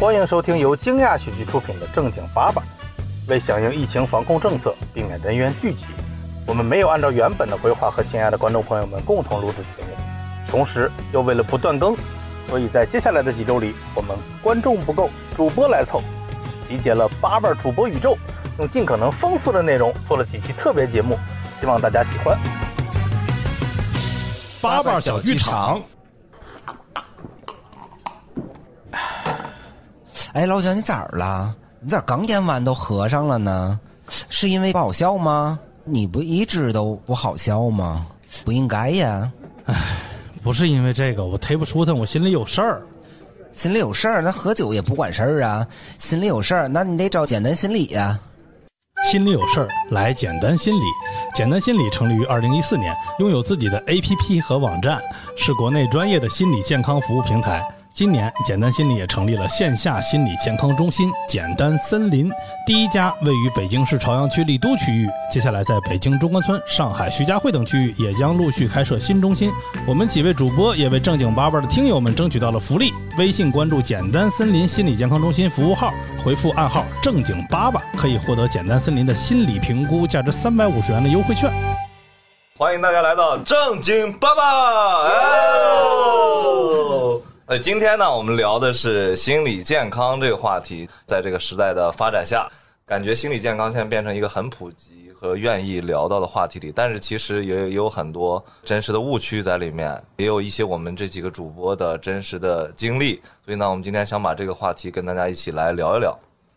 欢迎收听由惊讶喜剧出品的《正经八百》。为响应疫情防控政策，避免人员聚集，我们没有按照原本的规划和亲爱的观众朋友们共同录制节目。同时，又为了不断更，所以在接下来的几周里，我们观众不够，主播来凑，集结了八瓣主播宇宙，用尽可能丰富的内容做了几期特别节目，希望大家喜欢。八瓣小剧场。哎，老蒋，你咋了？你咋刚演完都合上了呢？是因为不好笑吗？你不一直都不好笑吗？不应该呀。哎，不是因为这个，我忒不舒坦，我心里有事儿。心里有事儿，那喝酒也不管事儿啊。心里有事儿，那你得找简单心理呀。心里有事儿，来简单心理。简单心理成立于二零一四年，拥有自己的 APP 和网站，是国内专业的心理健康服务平台。今年，简单心理也成立了线下心理健康中心——简单森林，第一家位于北京市朝阳区丽都区域。接下来，在北京中关村、上海徐家汇等区域也将陆续开设新中心。我们几位主播也为正经八百的听友们争取到了福利：微信关注“简单森林心理健康中心”服务号，回复暗号“正经八百”，可以获得简单森林的心理评估，价值三百五十元的优惠券。欢迎大家来到正经八百。呃，今天呢，我们聊的是心理健康这个话题。在这个时代的发展下，感觉心理健康现在变成一个很普及和愿意聊到的话题里。但是其实也也有很多真实的误区在里面，也有一些我们这几个主播的真实的经历。所以呢，我们今天想把这个话题跟大家一起来聊一聊。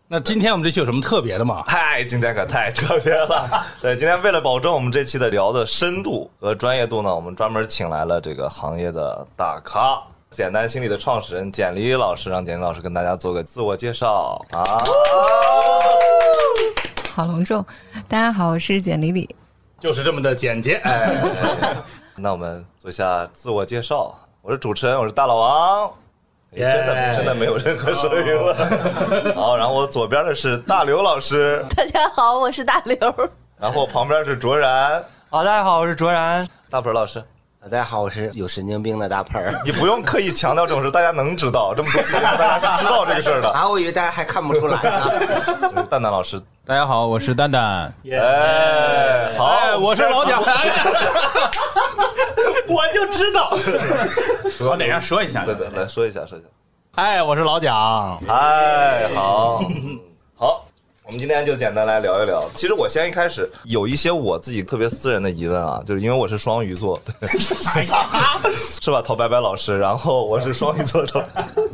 那今天我们这期有什么特别的吗？嗨，今天可太特别了。对，今天为了保证我们这期的聊的深度和专业度呢，我们专门请来了这个行业的大咖。简单心理的创始人简丽老师，让简黎老师跟大家做个自我介绍啊！好隆重，大家好，我是简丽丽，就是这么的简洁。哎，那我们做一下自我介绍。我是主持人，我是大老王。真的真的没有任何声音了。好，然后我左边的是大刘老师。大家好，我是大刘。然后旁边是卓然。好，大家好，我是卓然。大鹏老师。大家好，我是有神经病的大盆儿。你不用刻意强调这种事，大家能知道。这么多期节目，大家是知道这个事儿的。啊，我以为大家还看不出来呢。蛋蛋老师，大家好，我是蛋蛋。哎，好，我是老蒋。我就知道。我得让说一下。对对，来说一下，说一下。哎，我是老蒋。哎，好，好。我们今天就简单来聊一聊。其实我先一开始有一些我自己特别私人的疑问啊，就是因为我是双鱼座，对，是 吧？陶白白老师，然后我是双鱼座的，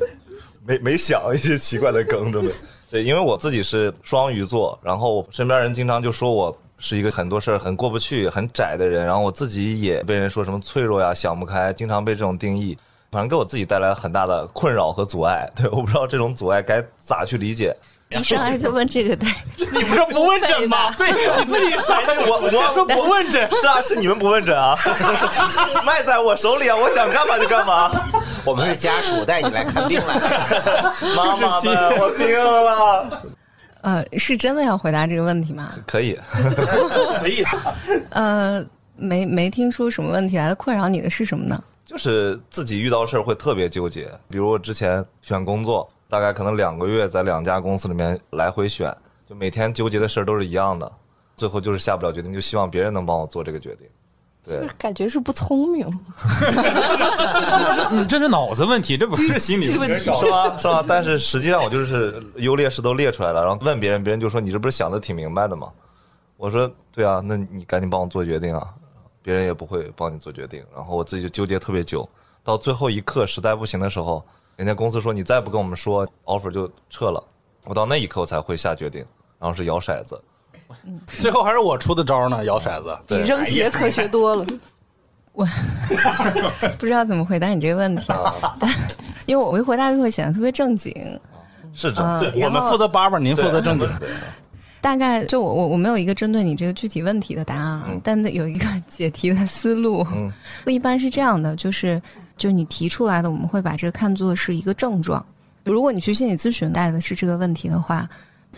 没没想一些奇怪的梗，对不对？对，因为我自己是双鱼座，然后身边人经常就说我是一个很多事儿很过不去、很窄的人，然后我自己也被人说什么脆弱呀、想不开，经常被这种定义，反正给我自己带来很大的困扰和阻碍。对，我不知道这种阻碍该咋去理解。一上来就问这个，对，你不是不问诊吗？对，你自己上我我说不问诊，是啊，是你们不问诊啊，卖在我手里啊，我想干嘛就干嘛。我们是家属带你来看病来了，妈妈们，我病了。呃，是真的要回答这个问题吗？可以，可以。呃，没没听出什么问题来，困扰你的是什么呢？就是自己遇到事儿会特别纠结，比如我之前选工作。大概可能两个月在两家公司里面来回选，就每天纠结的事儿都是一样的，最后就是下不了决定，就希望别人能帮我做这个决定。对，感觉是不聪明。你 这是脑子问题，这不是心理问题，是吧？是吧？但是实际上我就是优劣势都列出来了，然后问别人，别人就说你这不是想的挺明白的吗？我说对啊，那你赶紧帮我做决定啊！别人也不会帮你做决定，然后我自己就纠结特别久，到最后一刻实在不行的时候。人家公司说你再不跟我们说，offer 就撤了。我到那一刻我才会下决定，然后是摇骰子。最后还是我出的招呢，摇骰子。比扔鞋科学多了。我不知道怎么回答你这个问题，但因为我一回答就会显得特别正经。是这，我们负责八八，您负责正经。大概就我我我没有一个针对你这个具体问题的答案，但有一个解题的思路。一般是这样的，就是。就你提出来的，我们会把这个看作是一个症状。如果你去心理咨询带的是这个问题的话，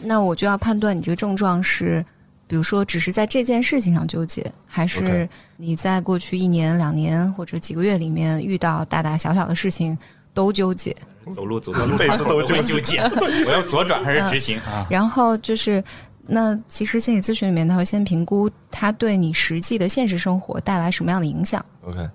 那我就要判断你这个症状是，比如说只是在这件事情上纠结，还是你在过去一年、两年或者几个月里面遇到大大小小的事情都纠结。走路走到路上都会纠结，我要左转还是直行啊？然后就是，那其实心理咨询里面，他会先评估他对你实际的现实生活带来什么样的影响。OK，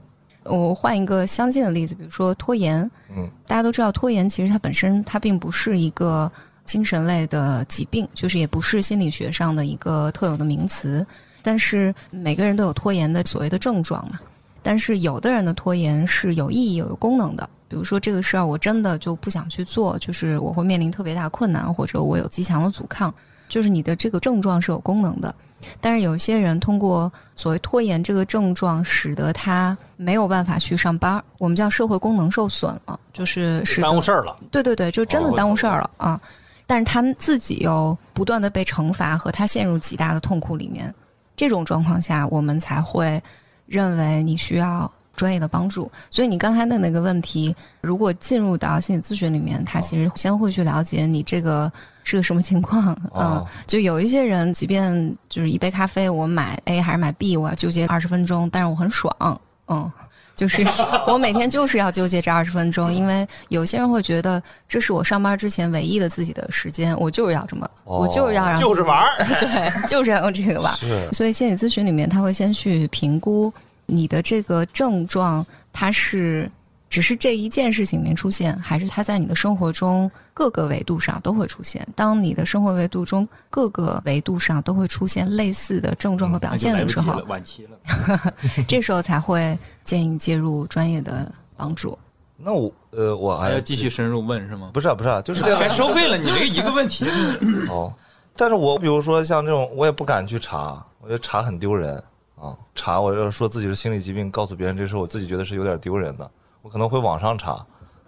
我换一个相近的例子，比如说拖延。嗯，大家都知道，拖延其实它本身它并不是一个精神类的疾病，就是也不是心理学上的一个特有的名词。但是每个人都有拖延的所谓的症状嘛。但是有的人的拖延是有意义、有功能的，比如说这个事儿我真的就不想去做，就是我会面临特别大困难，或者我有极强的阻抗，就是你的这个症状是有功能的。但是有些人通过所谓拖延这个症状，使得他没有办法去上班，我们叫社会功能受损了，就是使耽误事儿了。对对对，就真的耽误事儿了啊！但是他自己又不断的被惩罚，和他陷入极大的痛苦里面。这种状况下，我们才会认为你需要专业的帮助。所以你刚才的那个问题，如果进入到心理咨询里面，他其实先会去了解你这个是个什么情况。嗯哦，就有一些人，即便就是一杯咖啡，我买 A 还是买 B，我要纠结二十分钟，但是我很爽。嗯。就是 我每天就是要纠结这二十分钟，因为有些人会觉得这是我上班之前唯一的自己的时间，我就是要这么，哦我就是要让就是玩儿，对，就是要用这个玩儿。所以心理咨询里面，他会先去评估你的这个症状，它是只是这一件事情里面出现，还是它在你的生活中各个维度上都会出现。当你的生活维度中各个维度上都会出现类似的症状和表现的时候晚期了。这时候才会建议介入专业的帮助。那我呃，我还还要继续深入问是吗？不是啊不是啊，就是这该收费了，你这个一个问题。哦。但是我比如说像这种，我也不敢去查，我觉得查很丢人啊。查我要说自己是心理疾病，告诉别人这事，我自己觉得是有点丢人的。我可能会网上查，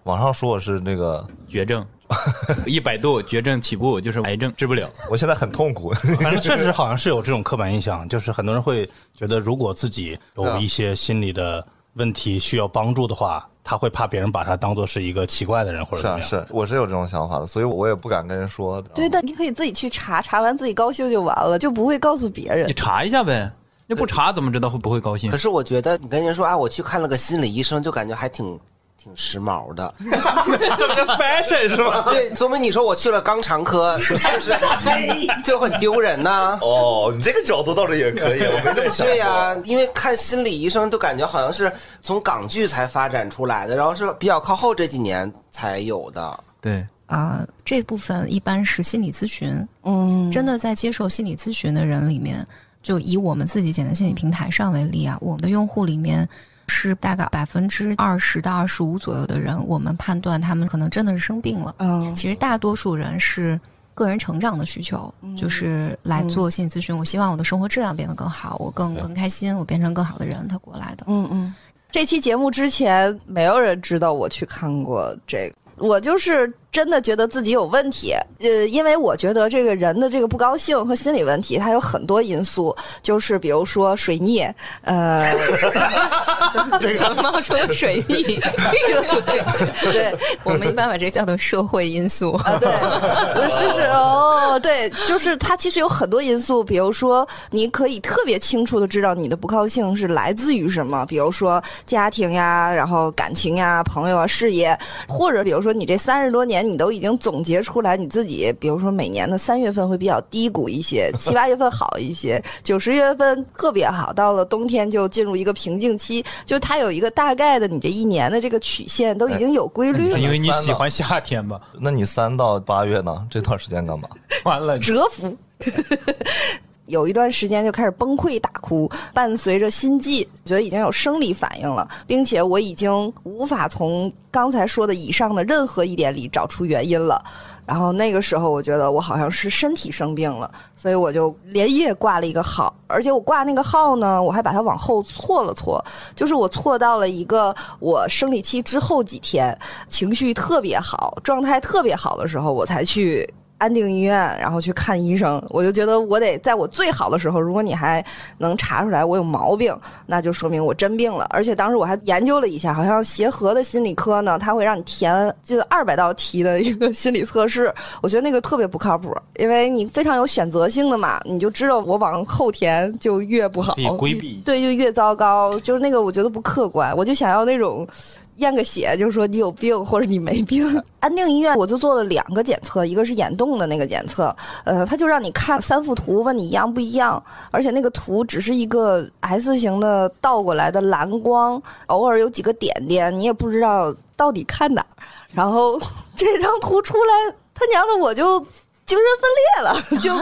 网上说我是那个，绝症，一百度绝症起步就是癌症，治不了。我现在很痛苦。反正确实好像是有这种刻板印象，就是很多人会觉得，如果自己有一些心理的问题需要帮助的话，他会怕别人把他当做是一个奇怪的人或者是啊，怎么样。是，我是有这种想法的，所以我也不敢跟人说。对，但你可以自己去查，查完自己高兴就完了，就不会告诉别人你。查一下呗，那不查怎么知道会不会高兴可？是我觉得你跟人说啊，我去看了个心理医生，就感觉还挺挺时髦的。fashion 是吧？对，说明你说我去了肛肠科，就是 就很丢人呐、哦，你这个角度倒是也可以，我没这么想过。对呀、因为看心理医生就感觉好像是从港剧才发展出来的，然后是比较靠后这几年才有的。对，啊、这部分一般是心理咨询，嗯，真的在接受心理咨询的人里面，就以我们自己简单心理平台上为例啊，我们的用户里面是大概百分之二十到二十五左右的人，我们判断他们可能真的是生病了。嗯其实大多数人是个人成长的需求，就是来做心理咨询。我希望我的生活质量变得更好，我更更开心，我变成更好的人，他过来的。嗯嗯，这期节目之前没有人知道我去看过这个。我就是真的觉得自己有问题，呃，因为我觉得这个人的这个不高兴和心理问题，它有很多因素，就是比如说水逆，呃，怎么冒出了水逆？对，我们一般把这个叫做社会因素。啊，对，就是哦，对，就是它其实有很多因素，比如说你可以特别清楚的知道你的不高兴是来自于什么，比如说家庭呀，然后感情呀、朋友啊、事业，或者比如说你这三十多年你都已经总结出来你自己，比如说每年的三月份会比较低谷一些，七八月份好一些，九十月份特别好，到了冬天就进入一个瓶颈期，就它有一个大概的你这一年的这个曲线都已经有规律了是。因为你喜欢夏天吧？那你三到八月呢？这段时间干嘛？完了，折服。有一段时间就开始崩溃大哭，伴随着心悸，觉得已经有生理反应了，并且我已经无法从刚才说的以上的任何一点里找出原因了。然后那个时候，我觉得我好像是身体生病了，所以我就连夜挂了一个号，而且我挂那个号呢，我还把它往后错了错，就是我错到了一个我生理期之后几天，情绪特别好、状态特别好的时候，我才去安定医院，然后去看医生。我就觉得我得在我最好的时候，如果你还能查出来我有毛病，那就说明我真病了。而且当时我还研究了一下，好像协和的心理科呢，他会让你填近二百道题的一个心理测试。我觉得那个特别不靠谱，因为你非常有选择性的嘛，你就知道我往后填就越不好，规避对，就越糟糕。就是那个我觉得不客观，我就想要那种。验个血，就说你有病或者你没病。安定医院我就做了两个检测，一个是眼动的那个检测，呃，他就让你看三幅图，问你一样不一样，而且那个图只是一个 S 型的倒过来的蓝光，偶尔有几个点点，你也不知道到底看哪。然后 这张图出来，他娘的我就精神分裂了，就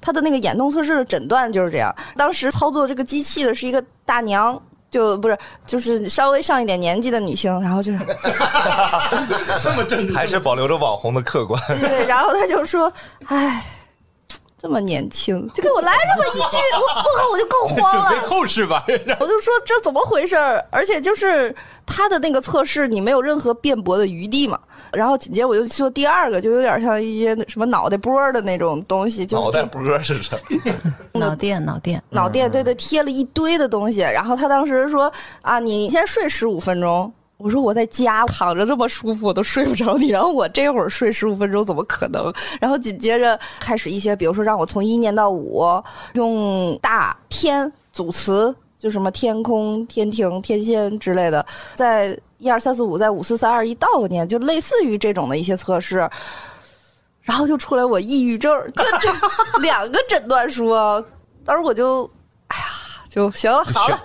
他的那个眼动测试的诊断就是这样。当时操作这个机器的是一个大娘。就不是，就是稍微上一点年纪的女性，然后就是 这么正，还是保留着网红的客观。对，然后他就说：“哎，这么年轻，就给我来这么一句，我我靠，我就更慌了。”准备后事吧，我就说这怎么回事儿？而且就是他的那个测试，你没有任何辩驳的余地嘛。然后紧接着我就做第二个，就有点像一些什么脑袋波的那种东西，就脑袋波是什么？脑电，脑电，脑电，对对，贴了一堆的东西。然后他当时说啊，你先睡十五分钟。我说我在家躺着这么舒服，我都睡不着你，然后我这会儿睡十五分钟怎么可能？然后紧接着开始一些，比如说让我从一念到五，用大天组词，就什么天空、天庭、天仙之类的，在。一二三四五，在五四三二一倒个念，就类似于这种的一些测试，然后就出来我抑郁症，两个诊断书，当时我就，哎呀，就行了，好了。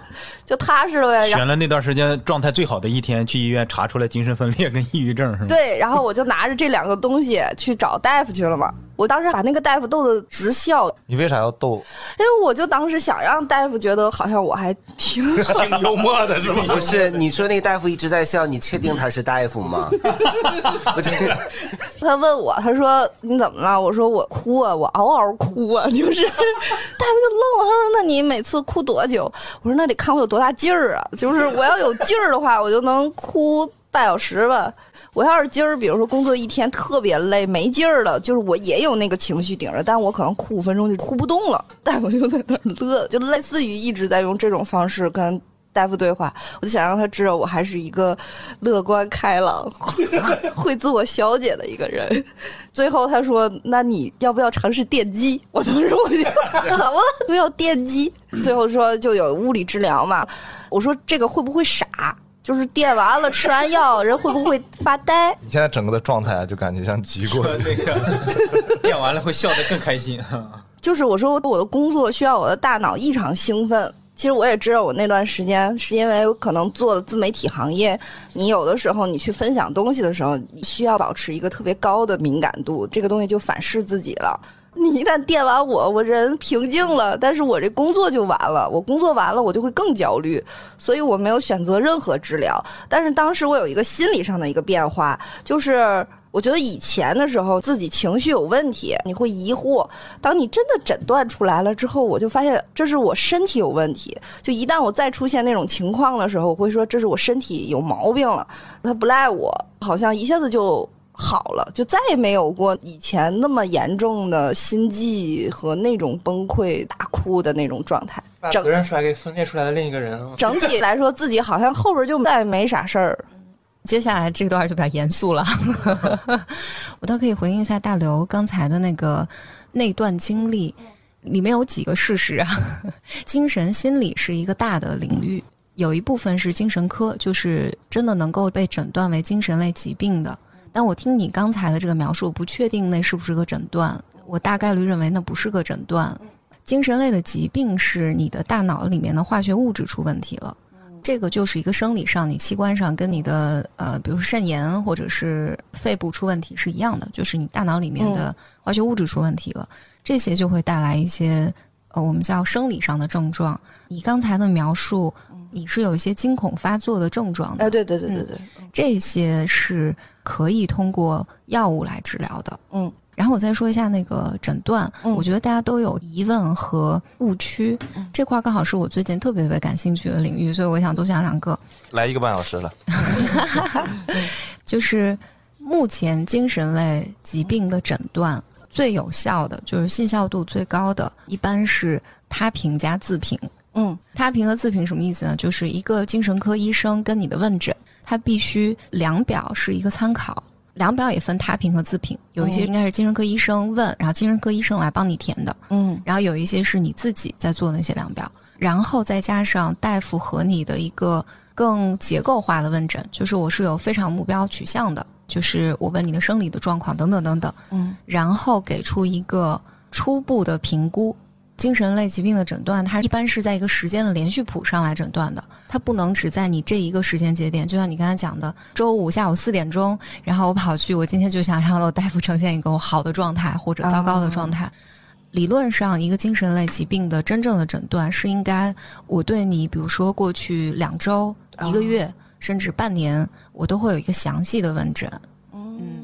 就踏实了呗。选了那段时间状态最好的一天，去医院查出来精神分裂跟抑郁症是吗？对，然后我就拿着这两个东西去找大夫去了嘛。我当时把那个大夫逗得直笑。你为啥要逗？因为我就当时想让大夫觉得好像我还挺挺幽默的，是吗？不是，你说那个大夫一直在笑，你确定他是大夫吗？我这他问我，他说你怎么了？我说我哭啊，我嗷嗷哭啊，就是。大夫就愣了，他说那你每次哭多久？我说那得看我有多。大劲儿啊！就是我要有劲儿的话，我就能哭半小时吧。我要是今儿，比如说工作一天特别累，没劲儿了，就是我也有那个情绪顶着，但我可能哭五分钟就哭不动了。但我就在那乐，就类似于一直在用这种方式跟大夫对话。我就想让他知道我还是一个乐观开朗、会自我消解的一个人。最后他说：“那你要不要尝试电击？”我当时我就 怎么了？都要电击？最后说就有物理治疗嘛。我说这个会不会傻？就是电完了吃完药人会不会发呆？你现在整个的状态啊，就感觉像极过那个电完了会笑得更开心。就是我说我的工作需要我的大脑异常兴奋。其实我也知道我那段时间是因为可能做了自媒体行业，你有的时候你去分享东西的时候，你需要保持一个特别高的敏感度，这个东西就反噬自己了。你一旦电完我，我人平静了，但是我这工作就完了。我工作完了，我就会更焦虑，所以我没有选择任何治疗。但是当时我有一个心理上的一个变化，就是我觉得以前的时候自己情绪有问题，你会疑惑。当你真的诊断出来了之后，我就发现这是我身体有问题。就一旦我再出现那种情况的时候，我会说这是我身体有毛病了，他不赖我，好像一下子就。好了，就再也没有过以前那么严重的心悸和那种崩溃、大哭的那种状态。把责任甩给分裂出来的另一个人。整体来说，自己好像后边就再也没啥事儿。接下来这段就比较严肃了，我倒可以回应一下大刘刚才的那个那段经历，里面有几个事实啊。精神心理是一个大的领域，有一部分是精神科，就是真的能够被诊断为精神类疾病的。但我听你刚才的这个描述，不确定那是不是个诊断。我大概率认为那不是个诊断。精神类的疾病是你的大脑里面的化学物质出问题了，这个就是一个生理上、你器官上跟你的呃，比如说肾炎或者是肺部出问题是一样的，就是你大脑里面的化学物质出问题了，这些就会带来一些呃，我们叫生理上的症状。你刚才的描述。你是有一些惊恐发作的症状的，哎，对对对对对，这些是可以通过药物来治疗的。嗯，然后我再说一下那个诊断，我觉得大家都有疑问和误区，这块刚好是我最近特别特别感兴趣的领域，所以我想多讲两个。来一个半小时了，就是目前精神类疾病的诊断最有效的，就是信效度最高的，一般是他评加自评。嗯，他评和自评什么意思呢？就是一个精神科医生跟你的问诊，他必须量表是一个参考，量表也分他评和自评，有一些应该是精神科医生问，然后精神科医生来帮你填的，嗯，然后有一些是你自己在做那些量表，然后再加上大夫和你的一个。更结构化的问诊，就是我是有非常目标取向的，就是我问你的生理的状况等等等等，嗯，然后给出一个初步的评估。精神类疾病的诊断，它一般是在一个时间的连续谱上来诊断的，它不能只在你这一个时间节点。就像你刚才讲的，周五下午四点钟，然后我跑去，我今天就想让我大夫呈现一个我好的状态或者糟糕的状态。理论上，一个精神类疾病的真正的诊断是应该，我对你，比如说过去两周、一个月，甚至半年，我都会有一个详细的问诊。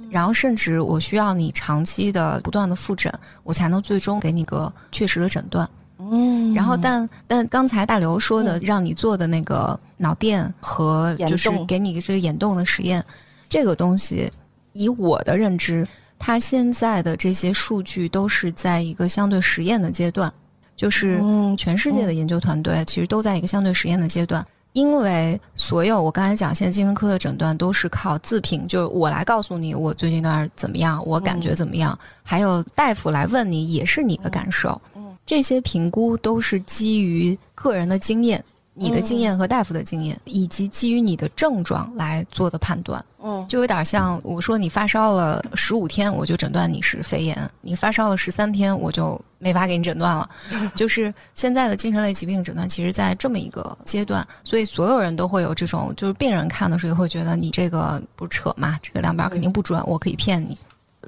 嗯，然后甚至我需要你长期的不断的复诊，我才能最终给你个确实的诊断。嗯，然后但但刚才大刘说的，让你做的那个脑电和就是给你这个眼动的实验，这个东西，以我的认知。它现在的这些数据都是在一个相对实验的阶段，就是全世界的研究团队其实都在一个相对实验的阶段。因为所有我刚才讲，现在精神科的诊断都是靠自评，就是我来告诉你我最近段怎么样，我感觉怎么样，还有大夫来问你也是你的感受。这些评估都是基于个人的经验。你的经验和大夫的经验，以及基于你的症状来做的判断，嗯，就有点像我说你发烧了十五天，我就诊断你是肺炎；你发烧了十三天，我就没法给你诊断了。就是现在的精神类疾病诊断，其实在这么一个阶段，所以所有人都会有这种，就是病人看的时候会觉得你这个不是扯嘛，这个量表肯定不准，我可以骗你。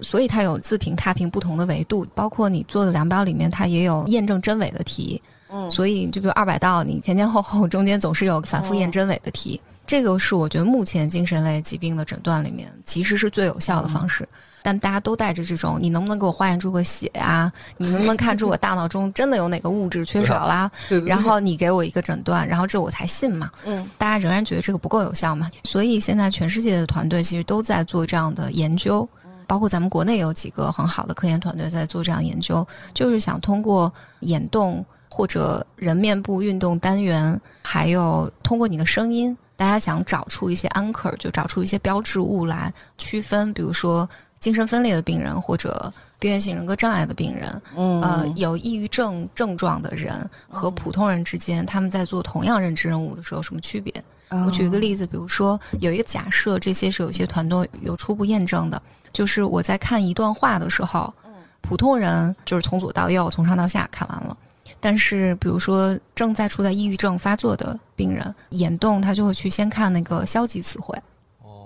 所以它有自评、他评不同的维度，包括你做的量表里面，它也有验证真伪的题。嗯，所以就比如二百道，你前前后后中间总是有反复验真伪的题，这个是我觉得目前精神类疾病的诊断里面其实是最有效的方式。但大家都带着这种，你能不能给我化验出个血呀？你能不能看出我大脑中真的有哪个物质缺少啦？然后你给我一个诊断，然后这我才信嘛。嗯，大家仍然觉得这个不够有效嘛？所以现在全世界的团队其实都在做这样的研究，包括咱们国内有几个很好的科研团队在做这样研究，就是想通过眼动。或者人面部运动单元，还有通过你的声音，大家想找出一些 anchor，就找出一些标志物来区分，比如说精神分裂的病人或者边缘性人格障碍的病人，嗯，呃，有抑郁症症状的人和普通人之间，他们在做同样认知任务的时候有什么区别？我举一个例子，比如说有一个假设，这些是有些团队有初步验证的，就是我在看一段话的时候，普通人就是从左到右，从上到下看完了。但是，比如说正在处在抑郁症发作的病人，眼动他就会去先看那个消极词汇，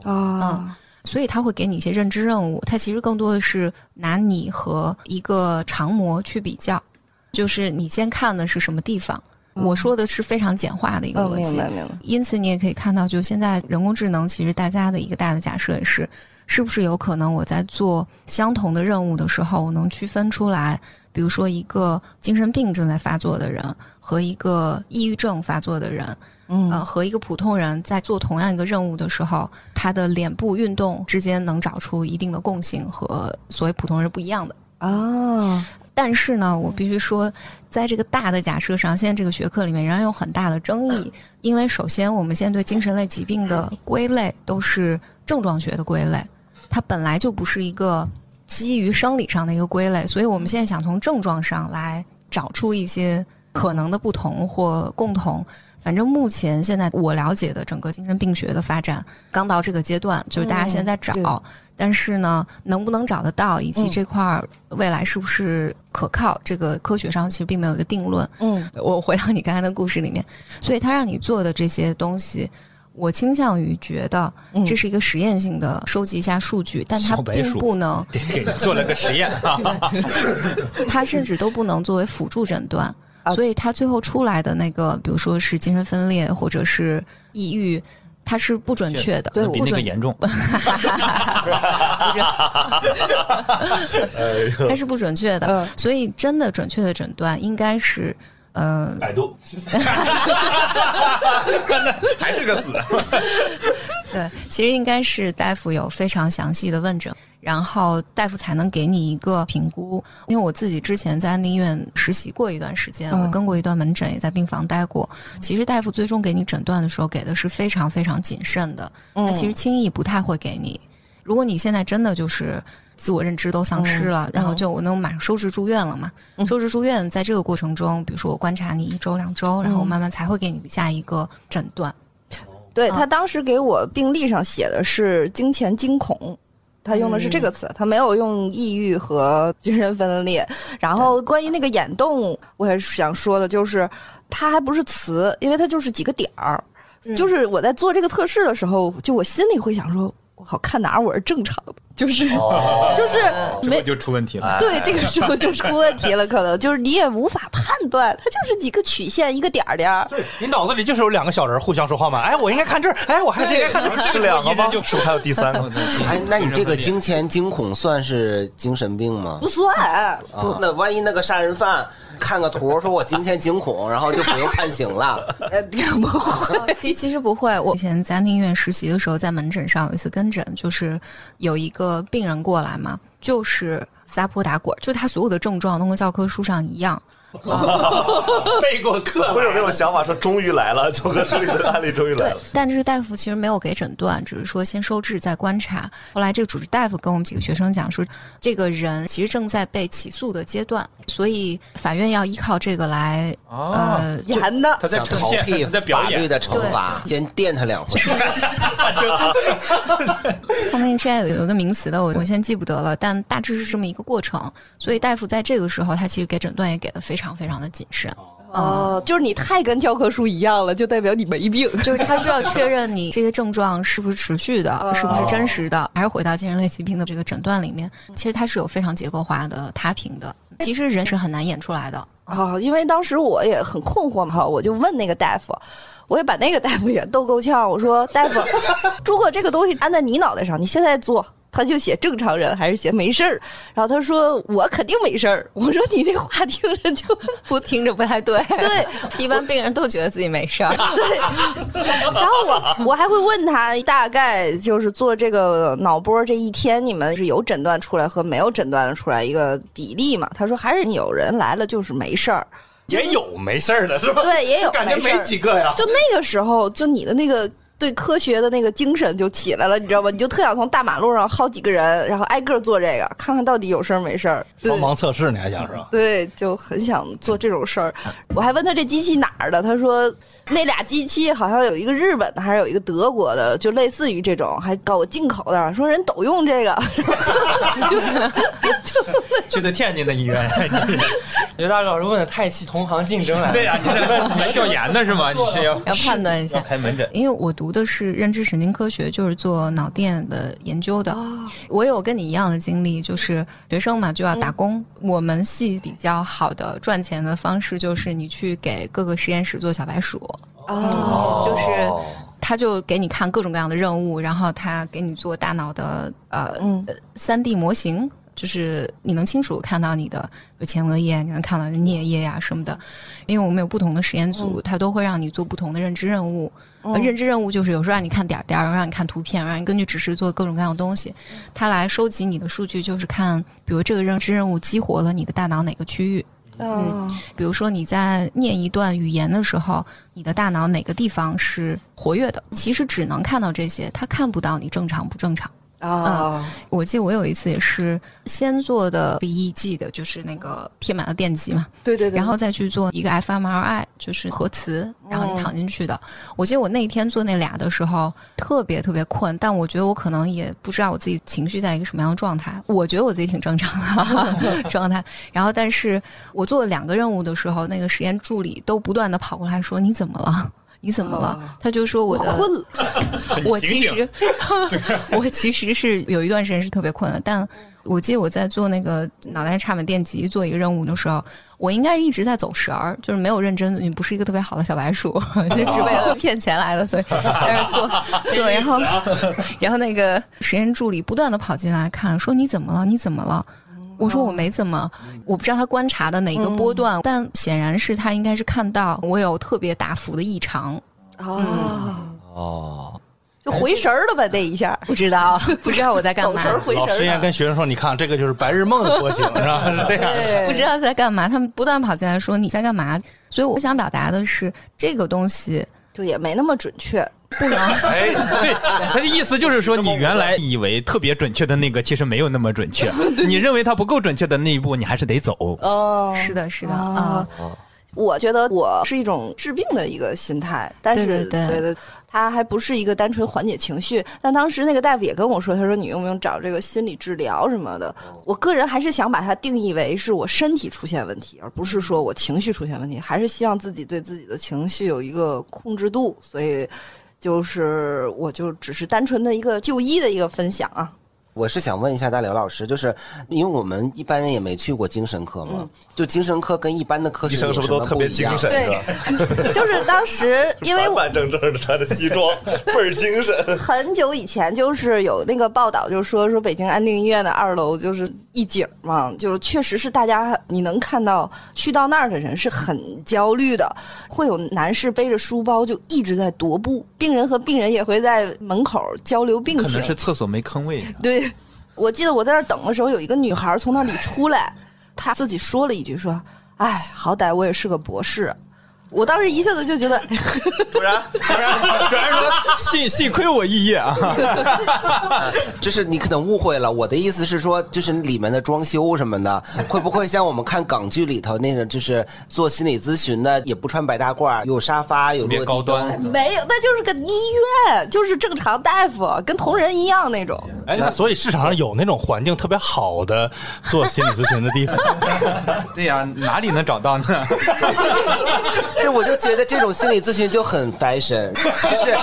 啊，所以他会给你一些认知任务。他其实更多的是拿你和一个长模去比较，就是你先看的是什么地方。我说的是非常简化的一个逻辑，明白明白。因此，你也可以看到，就现在人工智能，其实大家的一个大的假设也是，是不是有可能我在做相同的任务的时候，我能区分出来。比如说，一个精神病正在发作的人和一个抑郁症发作的人，嗯，呃，和一个普通人在做同样一个任务的时候，他的脸部运动之间能找出一定的共性，和所谓普通人不一样的啊。但是呢，我必须说，在这个大的假设上，现在这个学科里面仍然有很大的争议，因为首先，我们现在对精神类疾病的归类都是症状学的归类，它本来就不是一个。基于生理上的一个归类，所以我们现在想从症状上来找出一些可能的不同或共同。反正目前现在我了解的整个精神病学的发展刚到这个阶段，就是大家现在在找，但是呢，能不能找得到，以及这块儿未来是不是可靠，这个科学上其实并没有一个定论。嗯，我回到你刚才的故事里面，所以他让你做的这些东西。我倾向于觉得这是一个实验性的收集一下数据，但它并不能 给做了个实验，它甚至都不能作为辅助诊断，所以它最后出来的那个，比如说是精神分裂或者是抑郁，它是不准确的，对，比那个严重，它是不准确的，所以真的准确的诊断应该是。嗯，百度，还是个死。对，其实应该是大夫有非常详细的问诊，然后大夫才能给你一个评估。因为我自己之前在安定医院实习过一段时间，我跟过一段门诊，也在病房待过。其实大夫最终给你诊断的时候，给的是非常非常谨慎的，他其实轻易不太会给你。如果你现在真的就是自我认知都丧失了，然后就我能马上收治住院了嘛？收治住院，在这个过程中，比如说我观察你一周两周，然后我慢慢才会给你下一个诊断。对啊他当时给我病历上写的是经前惊恐。他用的是这个词，他没有用抑郁和精神分裂。然后关于那个眼动，我也是想说的，就是它还不是词，因为它就是几个点儿。嗯就是我在做这个测试的时候，就我心里会想说，我靠，看哪儿我是正常的，就是、就是没就出问题了。对，这个时候就出问题了，可能就是你也无法判断，它就是几个曲线，一个点儿点儿。对你脑子里就是有两个小人互相说话嘛？哎，我应该看这儿，哎，我还是应该看这儿。是两个吗？是不是还有第三个？哎，那你这个惊前惊恐算是精神病吗？不算，啊，那万一那个杀人犯看个图说我惊前惊恐，然后就不用判刑了。呃，不会。哦其其实不会，我以前在医院实习的时候，在门诊上有一次跟诊，就是有一个病人过来嘛，就是撒泼打滚，就他所有的症状都跟教科书上一样。背过课会有那种想法说，终于来了，教科书里的案例终于来对了。，但这个大夫其实没有给诊断，只是说先收治再观察。后来这个主治大夫跟我们几个学生讲说，这个人其实正在被起诉的阶段，所以法院要依靠这个来，哦，呃，就严的，他在想逃避他在表演。法律的惩罚，先电他两回。后面之前有有一个名词的，我我现在记不得了，但大致是这么一个过程。所以大夫在这个时候，他其实给诊断也给的非常非常的谨慎。哦，就是你太跟教科书一样了，就代表你没病。就是他需要确认你这些症状是不是持续的，是不是真实的，还是回到精神类疾病的这个诊断里面。其实它是有非常结构化的踏平的。其实人是很难演出来的。哦、因为当时我也很困惑嘛，我就问那个大夫，我也把那个大夫也逗够呛。我说：“大夫，如果这个东西安在你脑袋上，你现在做，他就写正常人还是写没事儿？”然后他说：“我肯定没事儿。”我说：“你这话听着就不听着不太对，对，一般病人都觉得自己没事儿。对然后我我还会问他，大概就是做这个脑波这一天，你们是有诊断出来和没有诊断出来一个比例嘛？他说还是有人来了就是没事儿，也有没事儿的是吧？对，也有感觉没。几个呀。就那个时候，就你的那个对科学的那个精神就起来了，你知道吧？你就特想从大马路上薅几个人，然后挨个做这个，看看到底有事儿没事儿。对双盲测试你还想是吧？对，就很想做这种事儿。我还问他这机器哪儿的，他说那俩机器好像有一个日本的，还是有一个德国的，就类似于这种，还搞进口的，说人都用这个。去的天津的医院，刘大老师问的太细，同行竞争来了。对呀，你是问你是调研的是吗？你是要要判断一下要开门诊？因为我读的是认知神经科学，就是做脑电的研究的。我有跟你一样的经历，就是学生嘛就要打工。我们系比较好的赚钱的方式就是你去给各个实验室做小白鼠，哦，就是他就给你看各种各样的任务，然后他给你做大脑的呃嗯三 D 模型。就是你能清楚看到你的有前额叶，你能看到你的颞叶呀、什么的，因为我们有不同的实验组，它都会让你做不同的认知任务。呃认知任务就是有时候让你看点儿点儿，让你看图片，让你根据指示做各种各样的东西。它来收集你的数据，就是看，比如这个认知任务激活了你的大脑哪个区域。嗯比如说你在念一段语言的时候，你的大脑哪个地方是活跃的？其实只能看到这些，它看不到你正常不正常。啊，我记得我有一次也是先做的 BEG 的，就是那个贴满了电极嘛，对对对，然后再去做一个 fMRI，就是核磁，然后你躺进去的。我记得我那一天做那俩的时候特别特别困，但我觉得我可能也不知道我自己情绪在一个什么样的状态。我觉得我自己挺正常的 状态。然后，但是我做了两个任务的时候，那个实验助理都不断的跑过来说：“你怎么了？”你怎么了？他就说我的我困了，我其实 我其实是有一段时间是特别困的，但我记得我在做那个脑袋插满电极做一个任务的时候，我应该一直在走神儿，就是没有认真，你不是一个特别好的小白鼠，就只为了骗钱来的，所以在那儿做 做，然后然后那个实验助理不断的跑进来看，说你怎么了？你怎么了？我说我没怎么，我不知道他观察的哪个波段，但显然是他应该是看到我有特别大幅的异常，哦，哦，就回神儿了吧？那一下，不知道不知道我在干嘛回老师应该神儿了。跟学生说：“你看，这个就是白日梦的波形，是吧？是这样。对，不知道在干嘛，他们不断跑进来说你在干嘛，所以我想表达的是这个东西就也没那么准确。不能哎，对，他的意思就是说，你原来以为特别准确的那个，其实没有那么准确。你认为它不够准确的那一步，你还是得走。哦是的，是的啊啊，我觉得我是一种治病的一个心态，但是对对对对它还不是一个单纯缓解情绪。但当时那个大夫也跟我说，他说你用不用找这个心理治疗什么的？我个人还是想把它定义为是我身体出现问题，而不是说我情绪出现问题，还是希望自己对自己的情绪有一个控制度。所以，就是我就只是单纯的一个就医的一个分享啊。我是想问一下大刘老师，就是因为我们一般人也没去过精神科嘛，就精神科跟一般的科室医生是不是都特别精神？对，就是当时因为板板正正的穿着西装，倍儿精神。很久以前就是有那个报道，就说说北京安定医院的二楼就是一景嘛，就确实是大家你能看到去到那儿的人是很焦虑的，会有男士背着书包就一直在踱步，病人和病人也会在门口交流病情，可能是厕所没坑位。对。我记得我在那等的时候，有一个女孩从那里出来，她自己说了一句说：“哎，好歹我也是个博士。”我当时一下子就觉得，突然，突然，突然说幸幸亏我肄业啊，就是你可能误会了，我的意思是说，就是里面的装修什么的，会不会像我们看港剧里头那个，就是做心理咨询的也不穿白大褂，有沙发，有高端，没有，那就是个医院，就是正常大夫，跟同仁一样那种。哎，那所以市场上有那种环境特别好的做心理咨询的地方？对呀，哪里能找到呢？对，我就觉得这种心理咨询就很 fashion，就是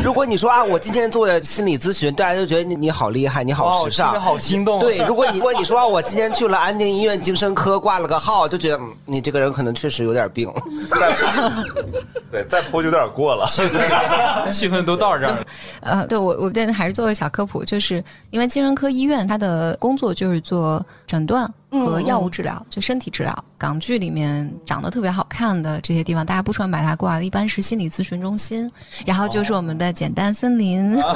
如果你说啊，我今天做了心理咨询，大家就觉得你你好厉害，你好时尚，好心动。对，如果你如果你说啊我今天去了安定医院精神科挂了个号，就觉得你这个人可能确实有点病。对，再泼就有点过了，气氛都到这儿。呃，对我我这还是做个小科普，就是因为精神科医院它的工作就是做诊断。和药物治疗，就身体治疗。港剧里面长得特别好看的这些地方，大家不穿白大褂，一般是心理咨询中心。然后就是我们的简单森林。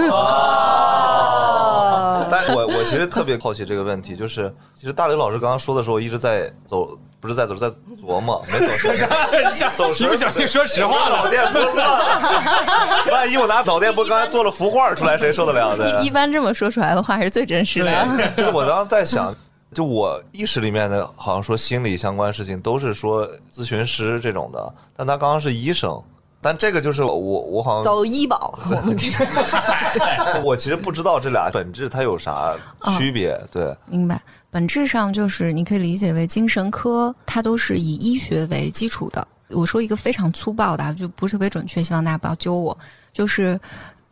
但我我其实特别好奇这个问题，就是其实大刘老师刚刚说的时候，一直在走，不是在走，在琢磨，没走神。走 一不小心说实话了，脑电波乱。万一我拿脑电波刚才做了幅画出来，谁受得了的？一般这么说出来的话，是最真实的。就是我刚刚在想。就我意识里面的，好像说心理相关事情都是说咨询师这种的，但他刚刚是医生，但这个就是我我好像走医保，我们这个，我其实不知道这俩本质它有啥区别，对，明白，本质上就是你可以理解为精神科，它都是以医学为基础的。我说一个非常粗暴的，就不是特别准确，希望大家不要揪我，就是。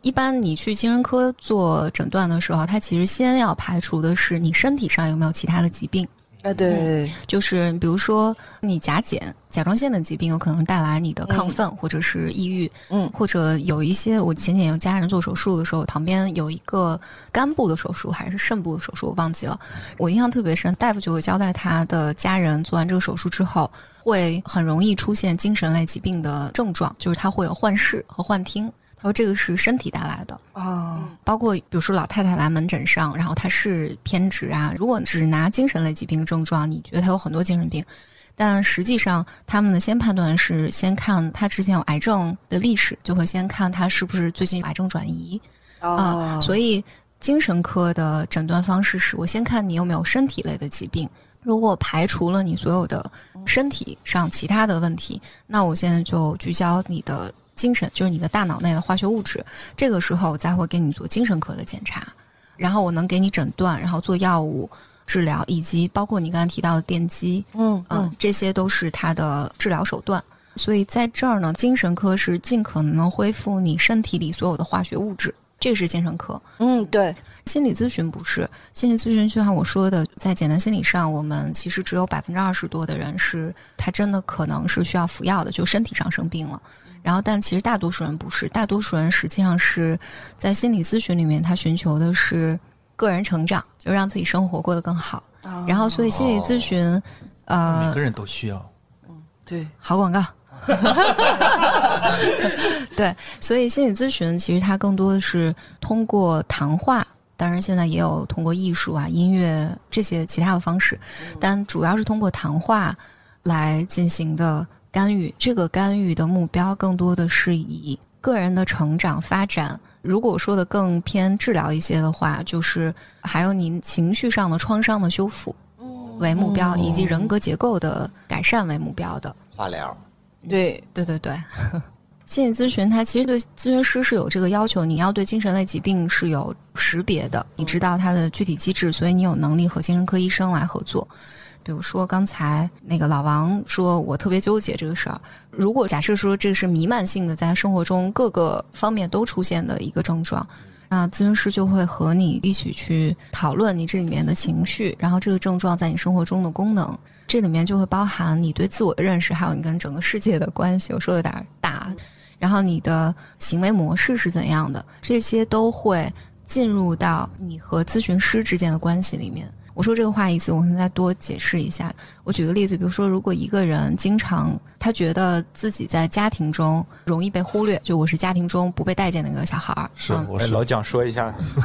一般你去精神科做诊断的时候，他其实先要排除的是你身体上有没有其他的疾病。啊，对，就是比如说你甲减、甲状腺的疾病，有可能带来你的亢奋或者是抑郁。嗯，或者有一些，我前几年有家人做手术的时候，旁边有一个肝部的手术还是肾部的手术，我忘记了。我印象特别深，大夫就会交代他的家人做完这个手术之后，会很容易出现精神类疾病的症状，就是他会有幻视和幻听。说这个是身体带来的啊，包括比如说老太太来门诊上，然后她是偏执啊。如果只拿精神类疾病的症状，你觉得她有很多精神病，但实际上他们的先判断是先看她之前有癌症的历史，就会先看她是不是最近癌症转移啊。所以精神科的诊断方式是我先看你有没有身体类的疾病，如果排除了你所有的身体上其他的问题，那我现在就聚焦你的。精神就是你的大脑内的化学物质，这个时候我再会给你做精神科的检查，然后我能给你诊断，然后做药物治疗，以及包括你刚才提到的电击，嗯嗯，这些都是它的治疗手段。所以在这儿呢，精神科是尽可能恢复你身体里所有的化学物质，这是精神科。嗯，对。心理咨询不是心理咨询，就像我说的，在简单心理上，我们其实只有百分之二十多的人是他真的可能是需要服药的，就身体上生病了。然后，但其实大多数人不是，大多数人实际上是在心理咨询里面，他寻求的是个人成长，就让自己生活过得更好。然后，所以心理咨询，呃，每个人都需要。嗯，对，好广告。对，所以心理咨询其实它更多的是通过谈话，当然现在也有通过艺术啊、音乐这些其他的方式，但主要是通过谈话来进行的。干预这个干预的目标更多的是以个人的成长发展，如果说的更偏治疗一些的话，就是还有您情绪上的创伤的修复为目标，以及人格结构的改善为目标的化疗。对对对对。心理咨询它其实对咨询师是有这个要求，你要对精神类疾病是有识别的，你知道它的具体机制，所以你有能力和精神科医生来合作。比如说刚才那个老王说，我特别纠结这个事儿。如果假设说这个是弥漫性的，在生活中各个方面都出现的一个症状，那咨询师就会和你一起去讨论你这里面的情绪，然后这个症状在你生活中的功能，这里面就会包含你对自我的认识，还有你跟整个世界的关系。我说有点大，然后你的行为模式是怎样的，这些都会进入到你和咨询师之间的关系里面。我说这个话意思，我可能再多解释一下。我举个例子，比如说，如果一个人经常他觉得自己在家庭中容易被忽略，就我是家庭中不被待见的一个小孩儿，是嗯。我是。老蒋说一下，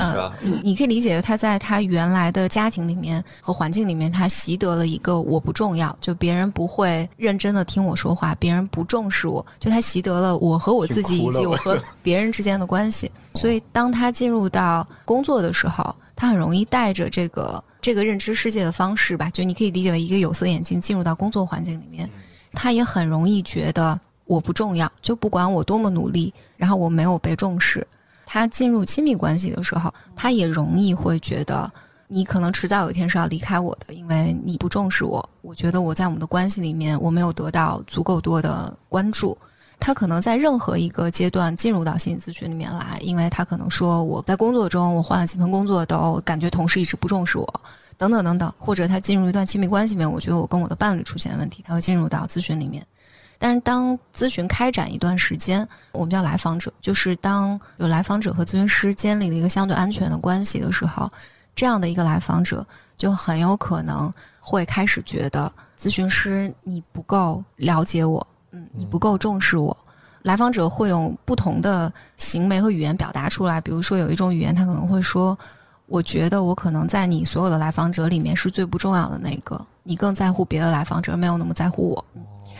嗯，你可以理解他在他原来的家庭里面和环境里面，他习得了一个我不重要，就别人不会认真的听我说话，别人不重视我，就他习得了我和我自己以及我和别人之间的关系。所以当他进入到工作的时候，他很容易带着这个这个认知世界的方式吧，就你可以理解为一个有色眼镜进入到工作环境里面，他也很容易觉得我不重要，就不管我多么努力，然后我没有被重视。他进入亲密关系的时候，他也容易会觉得你可能迟早有一天是要离开我的，因为你不重视我。我觉得我在我们的关系里面，我没有得到足够多的关注。他可能在任何一个阶段进入到心理咨询里面来，因为他可能说我在工作中我换了几份工作都感觉同事一直不重视我，等等等等，或者他进入一段亲密关系里面，我觉得我跟我的伴侣出现问题，他会进入到咨询里面。但是当咨询开展一段时间，我们叫来访者，就是当有来访者和咨询师建立了一个相对安全的关系的时候，这样的一个来访者就很有可能会开始觉得咨询师你不够了解我，嗯，你不够重视我。来访者会用不同的行为和语言表达出来，比如说有一种语言，他可能会说：“我觉得我可能在你所有的来访者里面是最不重要的那个，你更在乎别的来访者，没有那么在乎我。”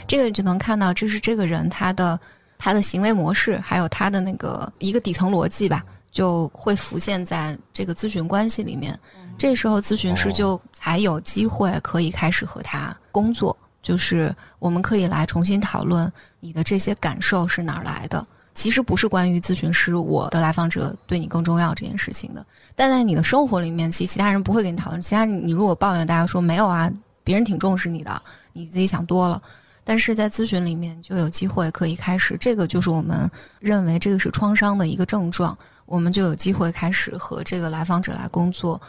这个你就能看到，这是这个人他的他的行为模式，还有他的那个一个底层逻辑吧，就会浮现在这个咨询关系里面。这时候咨询师就才有机会可以开始和他工作，就是我们可以来重新讨论你的这些感受是哪儿来的。其实不是关于咨询师我的来访者对你更重要这件事情的，但在你的生活里面，其实其他人不会跟你讨论。其他你你如果抱怨，大家说没有啊，别人挺重视你的，你自己想多了。但是在咨询里面就有机会可以开始，这个就是我们认为这个是创伤的一个症状，我们就有机会开始和这个来访者来工作。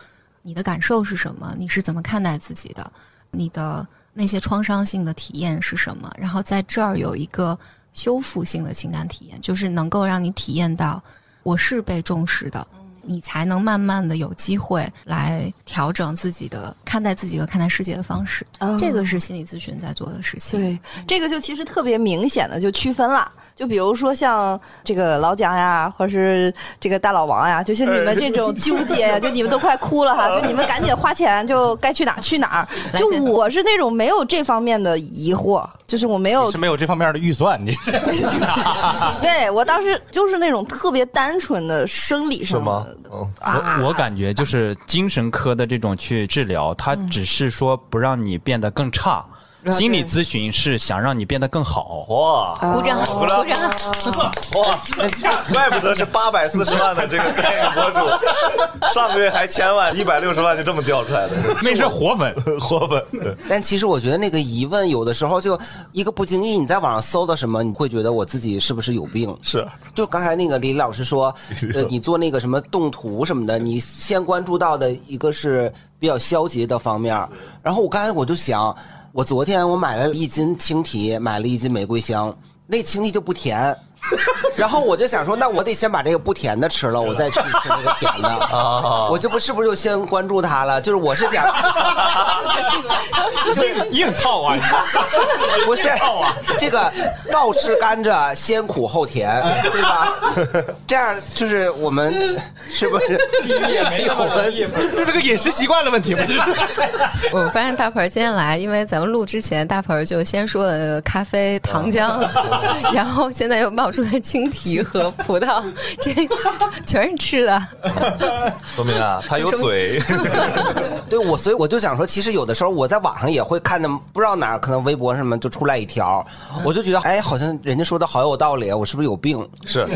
你的感受是什么？你是怎么看待自己的？你的那些创伤性的体验是什么？然后在这儿有一个修复性的情感体验，就是能够让你体验到我是被重视的。你才能慢慢的有机会来调整自己的看待自己和看待世界的方式。哦这个是心理咨询在做的事情。对，这个就其实特别明显的就区分了。就比如说像这个老蒋呀，或者是这个大老王呀，就像你们这种纠结呀，就你们都快哭了哈，就你们赶紧花钱，就该去哪儿去哪儿。就我是那种没有这方面的疑惑，就是我没有是没有这方面的预算，你是 对我当时就是那种特别单纯的生理上是吗的？嗯，啊，我感觉就是精神科的这种去治疗，它只是说不让你变得更差。心理咨询是想让你变得更好。哇鼓掌，鼓掌！哇，怪不得是八百四十万的这个代言博主，上个月还千万，一百六十万就这么掉出来的，那是活粉，活粉。对但其实我觉得那个疑问有的时候就一个不经意，你在网上搜到什么，你会觉得我自己是不是有病？是就刚才那个李老师说，呃，你做那个什么动图什么的，你先关注到的一个是比较消极的方面，然后我刚才我就想，我昨天我买了一斤青提，买了一斤玫瑰香，那青提就不甜。然后我就想说，那我得先把这个不甜的吃了，我再去吃那个甜的。啊，我这不是不是就先关注他了？就是我是想，就是硬套啊！不是这个倒吃甘蔗，先苦后甜，对吧？这样就是我们是不是也没有问题？就这个饮食习惯的问题嘛，就是。我发现大盆今天来，因为咱们录之前，大盆就先说了咖啡糖浆，然后现在又冒找出来青提和 葡萄，这 全是吃的。说明啊，他有嘴。对我，所以我就想说，其实有的时候我在网上也会看的，不知道哪儿可能微博什么就出来一条，我就觉得哎，好像人家说的好有道理，我是不是有病？是，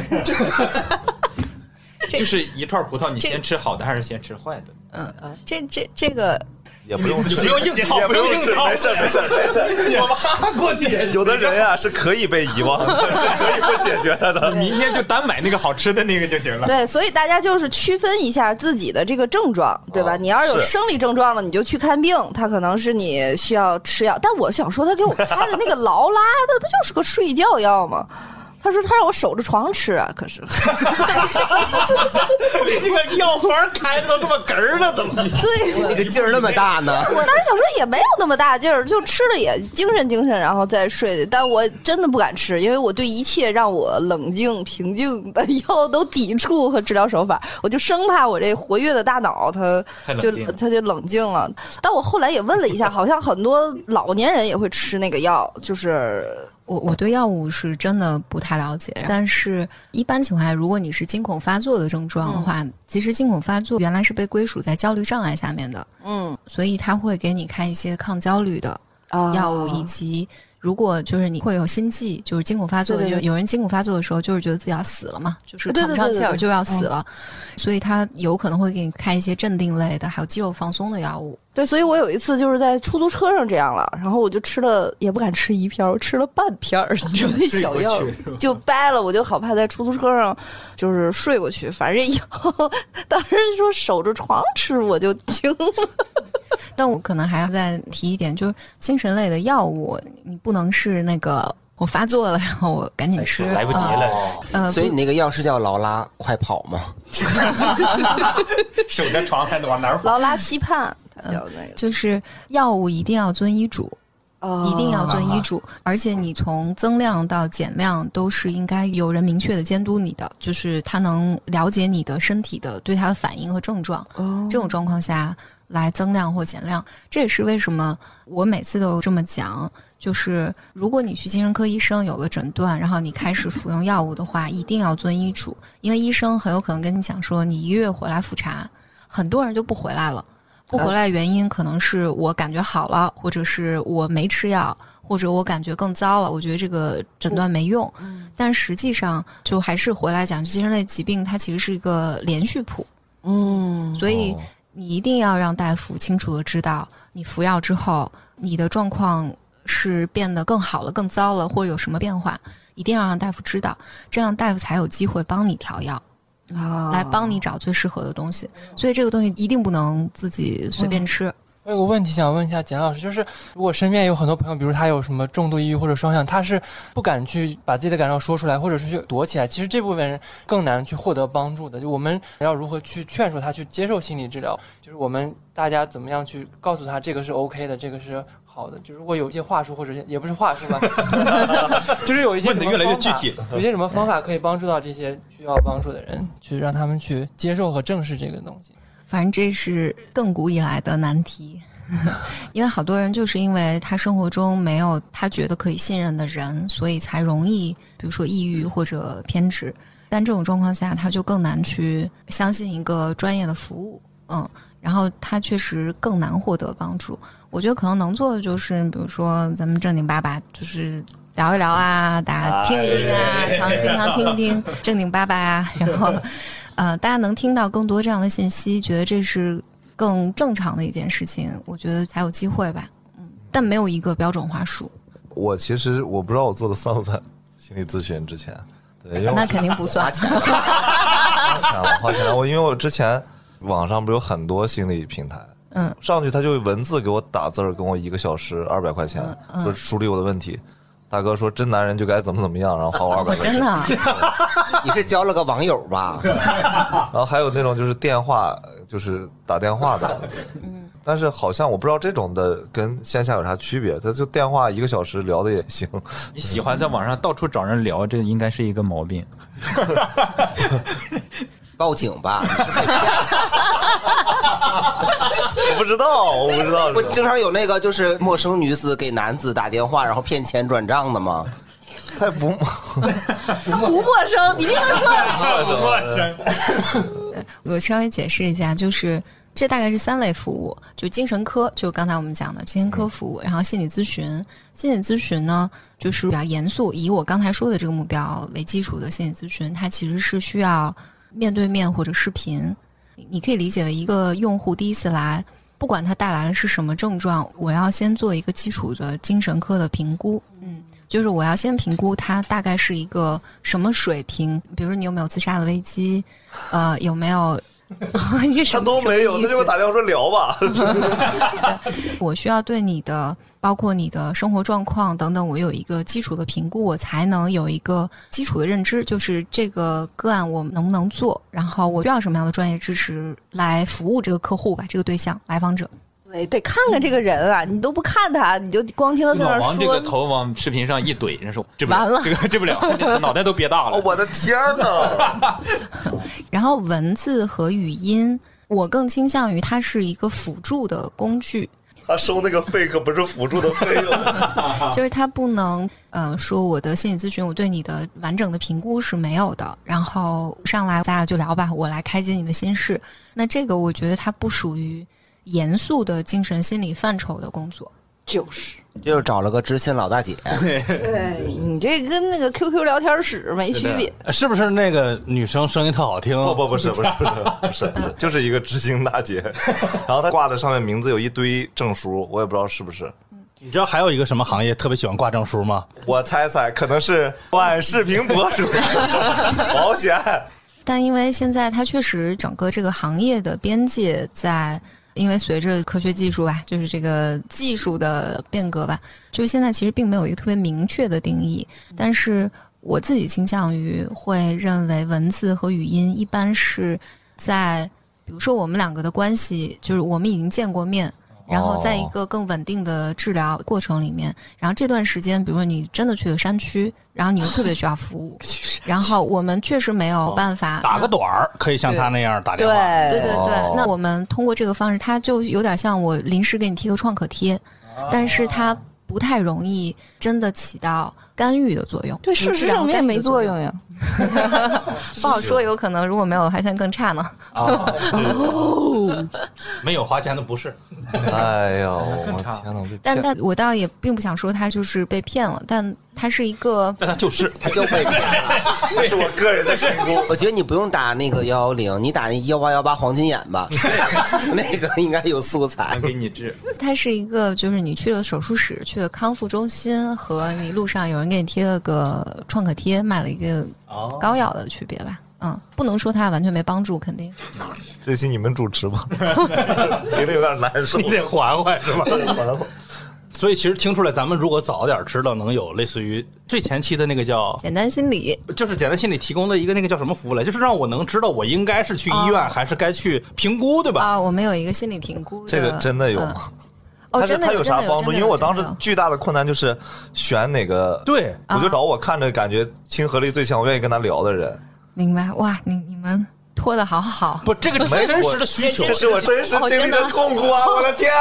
就是一串葡萄，你先吃好的还是先吃坏的？嗯嗯，这这这个也不用吃，不用硬套，也不用吃，没事没事没事。我们哈哈过去也有的人啊是可以被遗忘的，是可以不解决他的。明天就单买那个好吃的那个就行了。对，所以大家就是区分一下自己的这个症状，对吧？你要是有生理症状了，你就去看病，他可能是你需要吃药。但我想说，他给我开的那个劳拉，那不就是个睡觉药吗？他说他让我守着床吃啊，可是你这个药方开的都这么哏儿了，怎么？对，你的劲儿那么大呢？我当时想说也没有那么大劲儿，就吃了也精神精神，然后再睡。但我真的不敢吃，因为我对一切让我冷静平静的药都抵触和治疗手法，我就生怕我这活跃的大脑它 就它就冷静了。但我后来也问了一下，好像很多老年人也会吃那个药，就是我我对药物是真的不太了解，但是一般情况下，如果你是惊恐发作的症状的话，其实惊恐发作原来是被归属在焦虑障碍下面的，嗯。所以他会给你开一些抗焦虑的啊药物，以及如果就是你会有心悸，就是惊恐发作，对对对。有有人惊恐发作的时候，就是觉得自己要死了嘛，就是对喘不上气儿就要死了，所以他有可能会给你开一些镇定类的，还有肌肉放松的药物。对，所以我有一次就是在出租车上这样了，然后我就吃了，也不敢吃一片儿，我吃了半片儿，你知道那 小药就掰了，我就好怕在出租车上就是睡过去。反正以后当时说守着床吃，我就惊了。但我可能还要再提一点，就是精神类的药物，你不能是那个我发作了，然后我赶紧吃，来不及呃了，呃，所以你那个药是叫劳拉快跑吗？守着床还得往哪儿跑？劳拉西泮，它叫那个，就是药物一定要遵医嘱，哦一定要遵医嘱，而且你从增量到减量都是应该有人明确的监督你的，就是他能了解你的身体的对它的反应和症状。哦这种状况下来增量或减量，这也是为什么我每次都这么讲。就是如果你去精神科医生有了诊断，然后你开始服用药物的话，一定要遵医嘱，因为医生很有可能跟你讲说，你一个月回来复查，很多人就不回来了。不回来原因可能是我感觉好了，或者是我没吃药，或者我感觉更糟了，我觉得这个诊断没用。但实际上，就还是回来讲，就精神类疾病它其实是一个连续谱，嗯所以你一定要让大夫清楚的知道，你服药之后你的状况是变得更好了、更糟了，或者有什么变化，一定要让大夫知道，这样大夫才有机会帮你调药。啊来帮你找最适合的东西，所以这个东西一定不能自己随便吃。我有个问题想问一下简老师，就是如果身边有很多朋友，比如他有什么重度抑郁或者双向，他是不敢去把自己的感受说出来，或者是去躲起来，其实这部分人更难去获得帮助的。就我们要如何去劝说他去接受心理治疗？就是我们大家怎么样去告诉他这个是 OK 的，这个是好的。就如果有一些话术或者也不是话术吧，就是有一些问的越来越具体有些什么方法可以帮助到这些需要帮助的人，去让他们去接受和正视这个东西。反正这是亘古以来的难题，因为好多人就是因为他生活中没有他觉得可以信任的人，所以才容易，比如说抑郁或者偏执。但这种状况下，他就更难去相信一个专业的服务，嗯，然后他确实更难获得帮助。我觉得可能能做的就是，比如说咱们正经八百，就是聊一聊啊，大家听一听啊，常经常听一听 正经八百啊，然后呃，大家能听到更多这样的信息，觉得这是更正常的一件事情，我觉得才有机会吧。嗯，但没有一个标准话术，我其实我不知道我做的算不算心理咨询之前，对，因为那肯定不算。花钱了，花钱了。我因为我之前网上不是有很多心理平台，嗯，上去他就文字给我打字儿，跟我一个小时二百块钱，嗯说梳理我的问题。大哥说真男人就该怎么怎么样，然后花我二百 块钱。真的啊，你是交了个网友吧？然后还有那种就是电话，就是打电话的，嗯，但是好像我不知道这种的跟线下有啥区别，他就电话一个小时聊的也行。你喜欢在网上到处找人聊，这应该是一个毛病。报警吧！你是被骗 我不知道，我不知道。不经常有那个就是陌生女子给男子打电话，然后骗钱转账的吗？他也不 不陌生，你听他说不陌生，我稍微解释一下，就是这大概是三类服务，就精神科，就刚才我们讲的精神科服务，然后心理咨询。心理咨询呢，就是比较严肃，以我刚才说的这个目标为基础的心理咨询，它其实是需要面对面或者视频。你可以理解为一个用户第一次来，不管他带来的是什么症状，我要先做一个基础的精神科的评估。嗯，就是我要先评估他大概是一个什么水平，比如说你有没有自杀的危机，呃，有没有。他都没有，他就给我打电话说聊吧。我需要对你的，包括你的生活状况等等，我有一个基础的评估，我才能有一个基础的认知，就是这个个案我能不能做，然后我需要什么样的专业知识来服务这个客户吧，这个对象来访者。对，得看看这个人啊！你都不看他，你就光听他在那往这个说，头往视频上一怼，人说治不了，完了这个治不了，脑袋都憋大了。哦我的天哪！然后文字和语音，我更倾向于它是一个辅助的工具，他收那个费可不是辅助的费用。就是他不能呃说我的心理咨询，我对你的完整的评估是没有的，然后上来咱俩就聊吧，我来开解你的心事。那这个我觉得它不属于严肃的精神心理范畴的工作。就是。就是找了个知心老大姐，对你这跟那个 QQ 聊天室没区别。是不是那个女生声音特好听？不不不是不是不是 不是，就是一个知心大姐，然后她挂的上面名字有一堆证书，我也不知道是不是。你知道还有一个什么行业特别喜欢挂证书吗？我猜猜，可能是短视频博主、保险。但因为现在它确实整个这个行业的边界在，因为随着科学技术吧，就是这个技术的变革吧，就是现在其实并没有一个特别明确的定义。但是我自己倾向于会认为文字和语音一般是在，比如说我们两个的关系，就是我们已经见过面。然后在一个更稳定的治疗过程里面，然后这段时间，比如说你真的去了山区，然后你又特别需要服务，然后我们确实没有办法打个短儿，可以像他那样打电话。对对对对哦，那我们通过这个方式，他就有点像我临时给你贴个创可贴，但是它不太容易真的起到干预的作用。对，事实证明也没作用呀。不好说，有可能如果没有还算更差呢。哦，没有花钱的不是。哎呦，我天哪！我被但但我倒也并不想说他就是被骗了，但他是一个 但他就是他就被骗了。这是我个人的评估。我觉得你不用打那个幺幺零，你打那幺八幺八黄金眼吧，那个应该有素材。给你治，他是一个，就是你去了手术室、去了康复中心，和你路上有人给你贴了个创可贴，买了一个膏药的区别吧。嗯，不能说它完全没帮助，肯定。这期你们主持吧，觉得有点难受。你得缓缓是吧？缓缓，所以其实听出来，咱们如果早点知道，能有类似于最前期的那个叫，简单心理，就是简单心理提供的一个那个叫什么服务来，就是让我能知道我应该是去医院、哦还是该去评估，对吧？啊，我们有一个心理评估。这个真的有嗯吗？哦，它是它真的有啥帮助？因为我当时巨大的困难就是选哪个，对，我就找我看着感觉亲和力最强、我愿意跟他聊的人。明白哇，你你们拖的好好。不，这个是没真实的需求这这。是我真实经历的痛苦啊！我的天！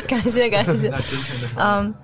感谢感谢，嗯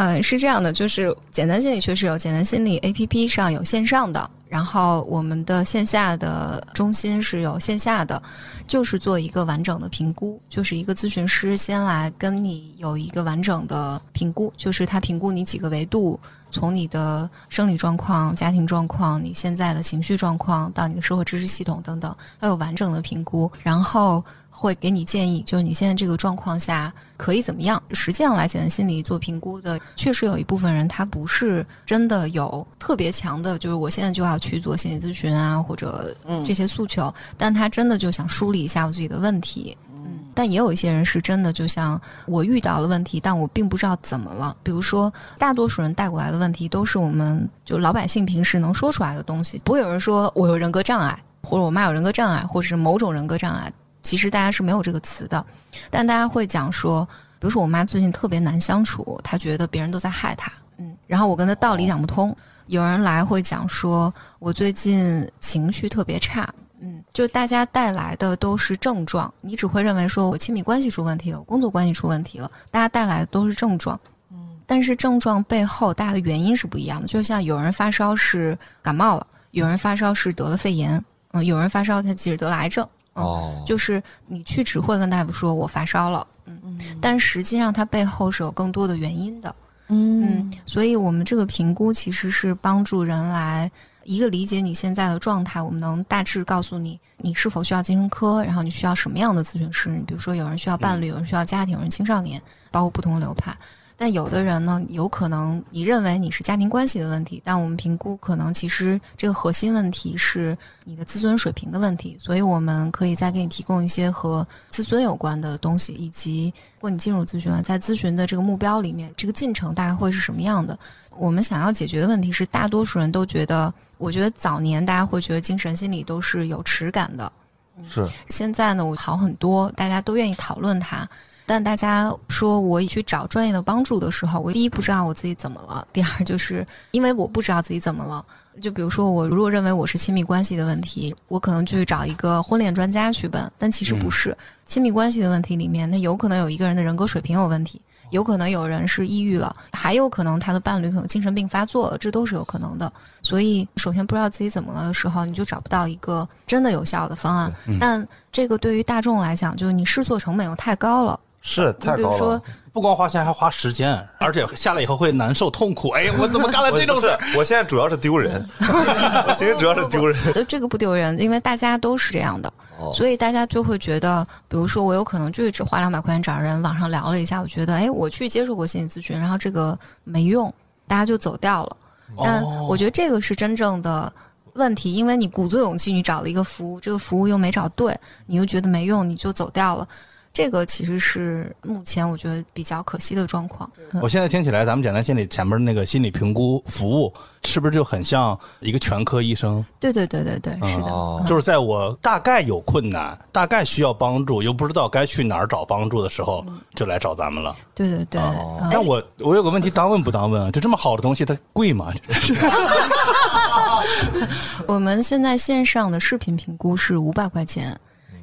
嗯，是这样的，就是简单心理确实有简单心理 APP 上有线上的，然后我们的线下的中心是有线下的，就是做一个完整的评估，就是一个咨询师先来跟你有一个完整的评估，就是他评估你几个维度，从你的生理状况、家庭状况、你现在的情绪状况到你的社会知识系统等等，他有完整的评估，然后会给你建议，就是你现在这个状况下可以怎么样。实际上来简单心理做评估的，确实有一部分人他不是真的有特别强的，就是我现在就要去做心理咨询啊，或者这些诉求，但他真的就想梳理一下我自己的问题。嗯，但也有一些人是真的，就像我遇到了问题，但我并不知道怎么了。比如说，大多数人带过来的问题都是我们就老百姓平时能说出来的东西，不会有人说我有人格障碍，或者我妈有人格障碍，或者是某种人格障碍。其实大家是没有这个词的，但大家会讲说，比如说我妈最近特别难相处，她觉得别人都在害她，嗯，然后我跟她道理讲不通。有人来会讲说，我最近情绪特别差，嗯，就大家带来的都是症状，你只会认为说我亲密关系出问题了，我工作关系出问题了，大家带来的都是症状。嗯但是症状背后大家的原因是不一样的。就像有人发烧是感冒了，有人发烧是得了肺炎，嗯，有人发烧他其实得了癌症。哦，就是你去只会跟大夫说我发烧了，嗯，但实际上它背后是有更多的原因的，嗯，所以我们这个评估其实是帮助人来一个理解你现在的状态，我们能大致告诉你你是否需要精神科，然后你需要什么样的咨询师，比如说有人需要伴侣，有人需要家庭，有人青少年，包括不同的流派。但有的人呢，有可能你认为你是家庭关系的问题，但我们评估可能其实这个核心问题是你的自尊水平的问题，所以我们可以再给你提供一些和自尊有关的东西，以及如果你进入咨询了，在咨询的这个目标里面，这个进程大概会是什么样的？我们想要解决的问题是，大多数人都觉得，我觉得早年大家会觉得精神心理都是有耻感的，是现在呢，我好很多，大家都愿意讨论它。但大家说我去找专业的帮助的时候，我第一不知道我自己怎么了，第二就是因为我不知道自己怎么了。就比如说，我如果认为我是亲密关系的问题，我可能去找一个婚恋专家去问，但其实不是亲密关系的问题里面，那有可能有一个人的人格水平有问题，有可能有人是抑郁了，还有可能他的伴侣可能精神病发作了，这都是有可能的。所以，首先不知道自己怎么了的时候，你就找不到一个真的有效的方案。但这个对于大众来讲，就是你试错成本又太高了。是太高了，不光花钱还花时间，而且下来以后会难受痛苦。哎，我怎么干了这种事？我现在主要是丢人，我其实主要是丢人。这个不丢人，因为大家都是这样的，所以大家就会觉得，比如说我有可能就是只花两百块钱找人网上聊了一下，我觉得哎，我去接受过心理咨询，然后这个没用，大家就走掉了。但我觉得这个是真正的问题，因为你鼓足勇气你找了一个服务，这个服务又没找对，你又觉得没用，你就走掉了。这个其实是目前我觉得比较可惜的状况。我现在听起来，咱们简单心理前面那个心理评估服务，是不是就很像一个全科医生？对对对对对，是的。就是在我大概有困难、大概需要帮助，又不知道该去哪儿找帮助的时候，就来找咱们了。对对对。但我我有个问题，当问不当问啊？就这么好的东西，它贵吗？我们现在线上的视频评估是五百块钱。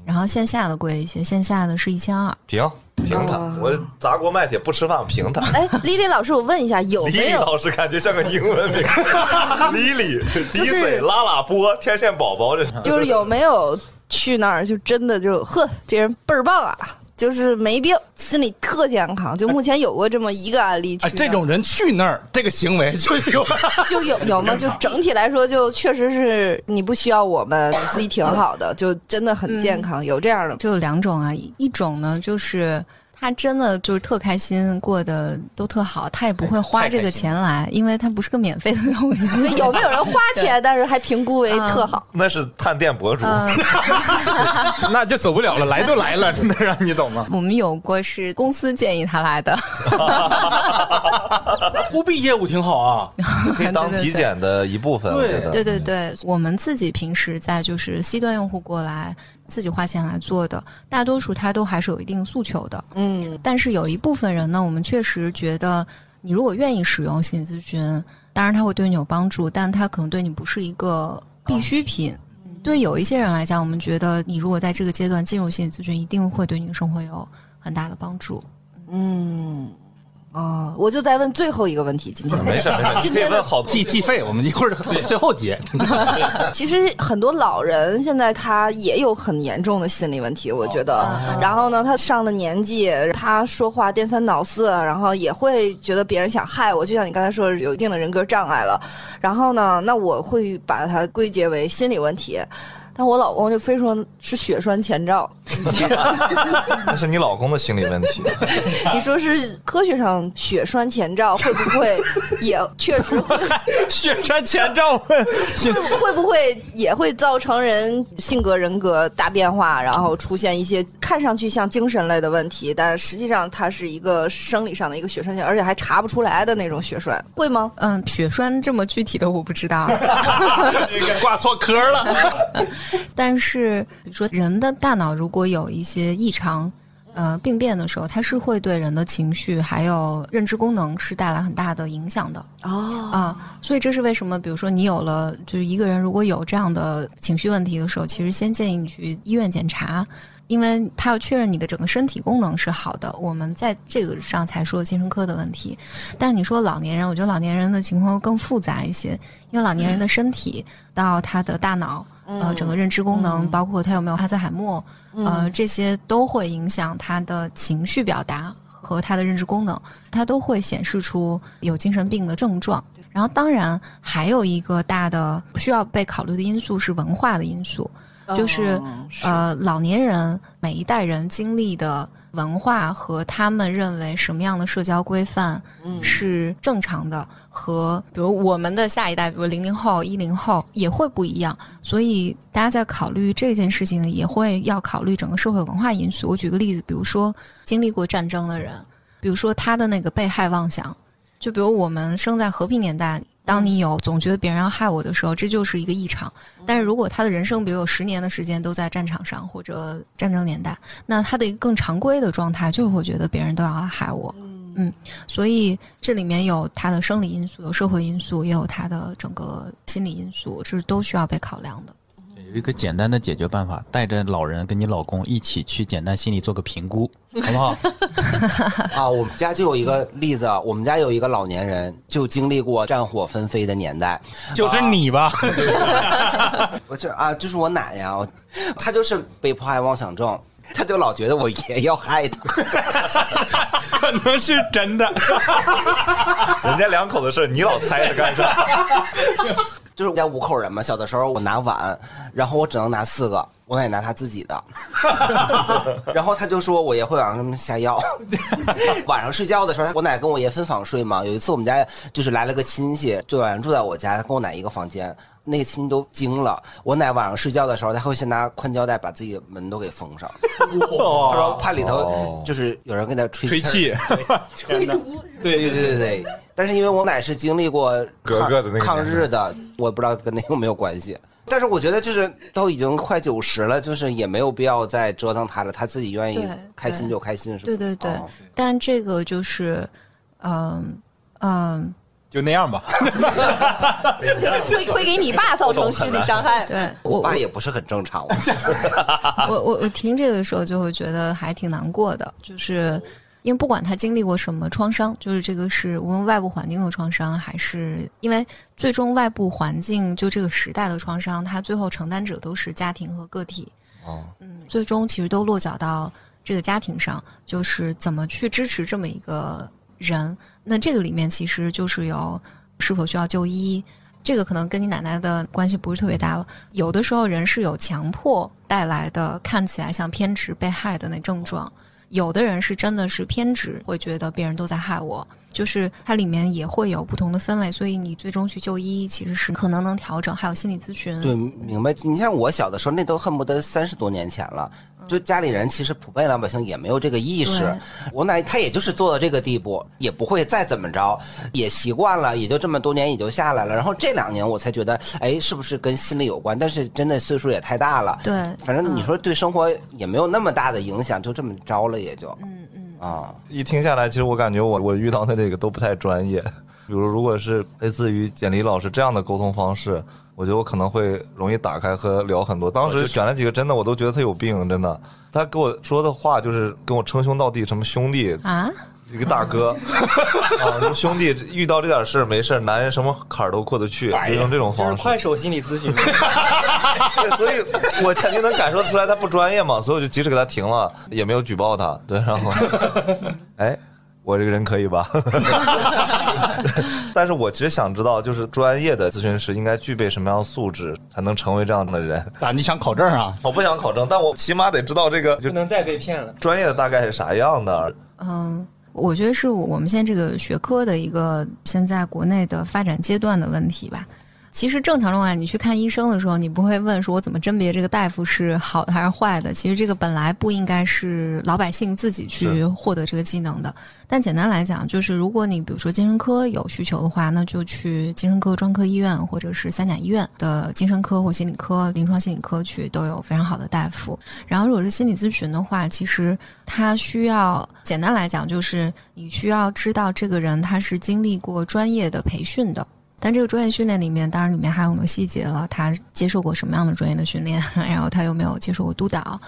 然后线下的贵一些，线下的是一千二。平平它，我砸锅卖铁不吃饭，平它。哎，李李老师，我问一下，有没有？老师感觉像个英文名。李李，迪水拉拉波，天线宝宝，这是。就是有没有去那儿就真的就呵，这人倍儿棒啊！就是没病，心理特健康。就目前有过这么一个案例，这种人去那儿，这个行为就有 就有有吗？就整体来说，就确实是你不需要我们，自己挺好的，就真的很健康。有这样的，就有两种啊，一种呢就是。他真的就是特开心，过得都特好，他也不会花这个钱来，因为他不是个免费的东西。有没有人花钱，但是还评估为特好？那是探店博主，那就走不了了。来都来了，真的让你走吗？我们有过是公司建议他来的，忽必业务挺好啊，可以当体检的一部分。对对对对，我们自己平时在就是 C 端用户过来。自己花钱来做的，大多数他都还是有一定诉求的，嗯。但是有一部分人呢，我们确实觉得，你如果愿意使用心理咨询，当然他会对你有帮助，但他可能对你不是一个必需品。对有一些人来讲，我们觉得你如果在这个阶段进入心理咨询，一定会对你的生活有很大的帮助。嗯。哦，我就在问最后一个问题，今天没事没事，今天问好计计费，我们一会儿最后结。其实很多老人现在他也有很严重的心理问题，我觉得。然后呢，他上了年纪，他说话颠三倒四，然后也会觉得别人想害我，就像你刚才说有一定的人格障碍了。然后呢，那我会把它归结为心理问题。但我老公就非说是血栓前兆，那是你老公的心理问题。你说是科学上血栓前兆会不会也确实会？血栓前兆会会不会也会造成人性格人格大变化，然后出现一些看上去像精神类的问题，但实际上它是一个生理上的一个血栓而且还查不出来的那种血栓，会吗？嗯，血栓这么具体的我不知道，挂错科了。但是，比如说人的大脑如果有一些异常，呃病变的时候，它是会对人的情绪还有认知功能是带来很大的影响的哦啊、所以这是为什么？比如说你有了，就是一个人如果有这样的情绪问题的时候，其实先建议你去医院检查。因为他要确认你的整个身体功能是好的，我们在这个上才说精神科的问题。但你说老年人，我觉得老年人的情况更复杂一些，因为老年人的身体到他的大脑，呃，整个认知功能，包括他有没有哈兹海默，呃，这些都会影响他的情绪表达和他的认知功能，它都会显示出有精神病的症状。然后，当然还有一个大的需要被考虑的因素是文化的因素。就是呃，老年人每一代人经历的文化和他们认为什么样的社交规范是正常的，和比如我们的下一代，比如零零后、一零后也会不一样。所以大家在考虑这件事情呢，也会要考虑整个社会文化因素。我举个例子，比如说经历过战争的人，比如说他的那个被害妄想，就比如我们生在和平年代。当你有总觉得别人要害我的时候，这就是一个异常。但是如果他的人生，比如有十年的时间都在战场上或者战争年代，那他的一个更常规的状态就是会觉得别人都要害我。嗯，所以这里面有他的生理因素，有社会因素，也有他的整个心理因素，这是都需要被考量的。有一个简单的解决办法，带着老人跟你老公一起去简单心理做个评估，好不好？啊，我们家就有一个例子，我们家有一个老年人，就经历过战火纷飞的年代。就是你吧？我这啊，就是我奶呀，她就是被迫害妄想症，她就老觉得我爷要害她。可能是真的。人家两口子事，你老猜着干啥？就是我家五口人嘛，小的时候我拿碗，然后我只能拿四个，我奶拿她自己的，然后她就说我爷会往上面下药。晚上睡觉的时候，我奶跟我爷分房睡嘛。有一次我们家就是来了个亲戚，就晚上住在我家，跟我奶一个房间。那个亲戚都惊了，我奶晚上睡觉的时候，他会先拿宽胶带把自己的门都给封上，他说怕里头就是有人给他吹吹气，吹毒。对对对对对。但是因为我奶是经历过格格的那个抗日的，我不知道跟那有没有关系。但是我觉得就是都已经快九十了，就是也没有必要再折腾他了，他自己愿意开心就开心，是吧？对对对，哦但这个就是，嗯嗯，就那样吧。会会给你爸造成心理伤害。对我爸也不是很正常。我我我听这个的时候就会觉得还挺难过的，就是因为不管他经历过什么创伤，就是这个是无论外部环境的创伤，还是因为最终外部环境就这个时代的创伤，他最后承担者都是家庭和个体。哦，嗯，最终其实都落脚到这个家庭上，就是怎么去支持这么一个人。那这个里面其实就是有是否需要就医，这个可能跟你奶奶的关系不是特别大。有的时候人是有强迫带来的，看起来像偏执被害的那症状；有的人是真的是偏执，会觉得别人都在害我。就是它里面也会有不同的分类，所以你最终去就医其实是可能能调整，还有心理咨询。对，明白。你像我小的时候，那都恨不得三十多年前了。就家里人其实普遍老百姓也没有这个意识对，我奶她也就是做到这个地步，也不会再怎么着，也习惯了，也就这么多年也就下来了。然后这两年我才觉得，哎，是不是跟心理有关？但是真的岁数也太大了，对反正你说对生活也没有那么大的影响，就这么着了，也就，嗯嗯。啊，一听下来，其实我感觉我 我遇到的这个都不太专业。比如，如果是类似于简历老师这样的沟通方式，我觉得我可能会容易打开和聊很多。当时选了几个，真的我都觉得他有病，真的。他跟我说的话就是跟我称兄道弟，什么兄弟，啊，一个大哥 啊，说兄弟遇到这点事儿没事儿，男人什么坎儿都过得去，就用这种就是方式。快手心理咨询。对，所以我肯定能感受出来他不专业嘛，所以我就及时给他停了，也没有举报他。对，然后，哎，我这个人可以吧？但是我其实想知道，就是专业的咨询师应该具备什么样的素质，才能成为这样的人？咋？你想考证啊？我不想考证，但我起码得知道这个就不能再被骗了。专业的大概是啥样的。嗯，我觉得是我们现在这个学科的一个现在国内的发展阶段的问题吧。其实正常状况，你去看医生的时候，你不会问说我怎么甄别这个大夫是好的还是坏的。其实这个本来不应该是老百姓自己去获得这个技能的。但简单来讲，就是如果你比如说精神科有需求的话，那就去精神科专科医院或者是三甲医院的精神科或心理科、临床心理科去，都有非常好的大夫。然后如果是心理咨询的话，其实他需要简单来讲，就是你需要知道这个人他是经历过专业的培训的。但这个专业训练里面，当然里面还有很多细节了。他接受过什么样的专业的训练？然后他有没有接受过督导？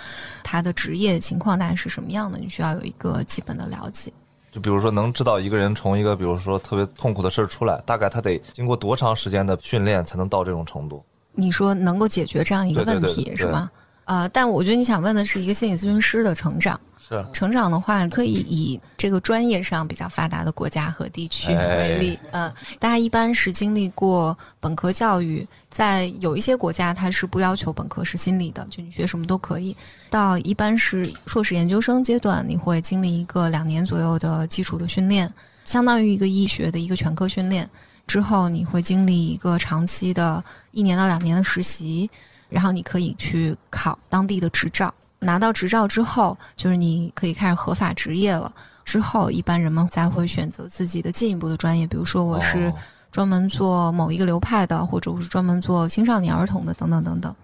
他的职业情况大概是什么样的？你需要有一个基本的了解。就比如说，能知道一个人从一个比如说特别痛苦的事儿出来，大概他得经过多长时间的训练才能到这种程度？你说能够解决这样一个问题是吧？呃，但我觉得你想问的是一个心理咨询师的成长。是成长的话，可以以这个专业上比较发达的国家和地区为例。嗯，大家一般是经历过本科教育，在有一些国家，它是不要求本科是心理的，就你学什么都可以。到一般是硕士研究生阶段，你会经历一个两年左右的基础的训练，相当于一个医学的一个全科训练。之后你会经历一个长期的一年到两年的实习，然后你可以去考当地的执照。拿到执照之后，就是你可以开始合法执业了。之后，一般人们才会选择自己的进一步的专业，比如说我是专门做某一个流派的，或者我是专门做青少年儿童的，等等等等。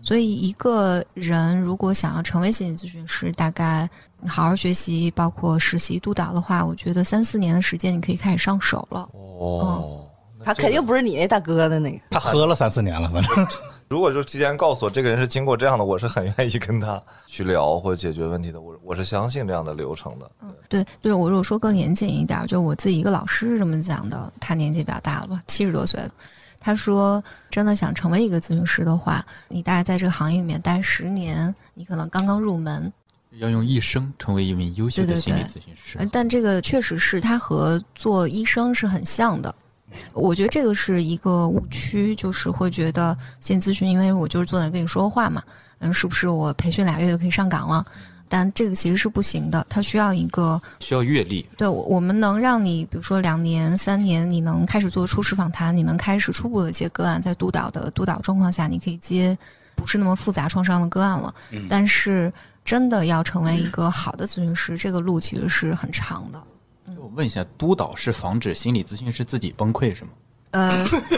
所以，一个人如果想要成为心理咨询师，大概好好学习，包括实习督导的话，我觉得三四年的时间你可以开始上手了。哦，他肯定不是你那大哥的那个，他喝了三四年了，反正。如果就提前告诉我这个人是经过这样的，我是很愿意跟他去聊或者解决问题的。我我是相信这样的流程的。嗯，对，就是我如果说更严谨一点，就我自己一个老师是这么讲的，他年纪比较大了吧，七十多岁了。他说，真的想成为一个咨询师的话，你大概在这个行业里面待十年，你可能刚刚入门，要用一生成为一名优秀的心理咨询师。但这个确实是他和做医生是很像的。我觉得这个是一个误区，就是会觉得心理咨询，因为我就是坐那跟你说话嘛，嗯，是不是我培训俩月就可以上岗了？但这个其实是不行的，它需要一个需要阅历。对，我们能让你，比如说两年、三年，你能开始做初始访谈，你能开始初步的接个案，在督导的督导状况下，你可以接不是那么复杂创伤的个案了。但是真的要成为一个好的咨询师，这个路其实是很长的。我问一下，督导是防止心理咨询师自己崩溃是吗？呃，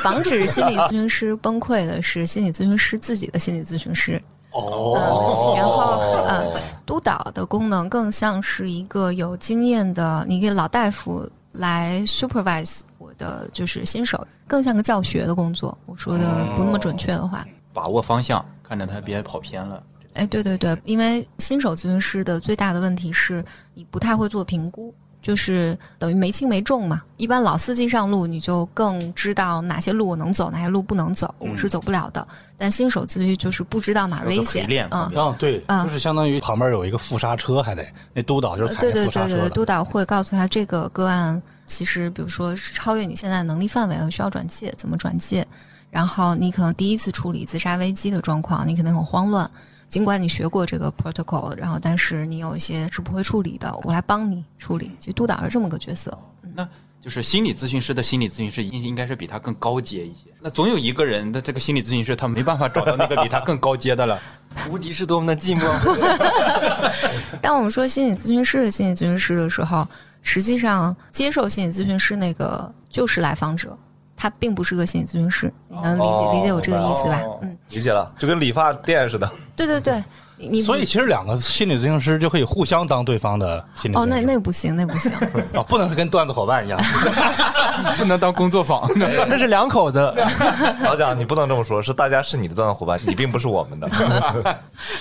防止心理咨询师崩溃的是心理咨询师自己的心理咨询师。哦，然后呃，督导的功能更像是一个有经验的，你给老大夫来 supervise 我的就是新手，更像个教学的工作。我说的不那么准确的话，把握方向，看着他别跑偏了。哎，对对对，因为新手咨询师的最大的问题是你不太会做评估。就是等于没轻没重嘛。一般老司机上路，你就更知道哪些路我能走，哪些路不能走，我是走不了的。但新手咨询就是不知道哪儿危险。嗯，对，就是相当于旁边有一个副刹车，还得那督导就是踩对对对对，督导会告诉他这个个案其实，比如说是超越你现在能力范围了，需要转介，怎么转介？然后你可能第一次处理自杀危机的状况，你可能很慌乱。尽管你学过这个 protocol，然后但是你有一些是不会处理的，我来帮你处理。其实督导是这么个角色。那就是心理咨询师的心理咨询师应应该是比他更高阶一些。那总有一个人的这个心理咨询师他没办法找到那个比他更高阶的了。无敌是多么的寂寞。当我们说心理咨询师的心理咨询师的时候，实际上接受心理咨询师那个就是来访者。他并不是个心理咨询师，你能理解理解我这个意思吧？嗯，理解了，就跟理发店似的。对对对，你所以其实两个心理咨询师就可以互相当对方的心理。哦，那那不行，那不行 哦，不能跟段子伙伴一样，不能当工作坊，那是两口子。老蒋，你不能这么说，是大家是你的段子伙伴，你并不是我们的，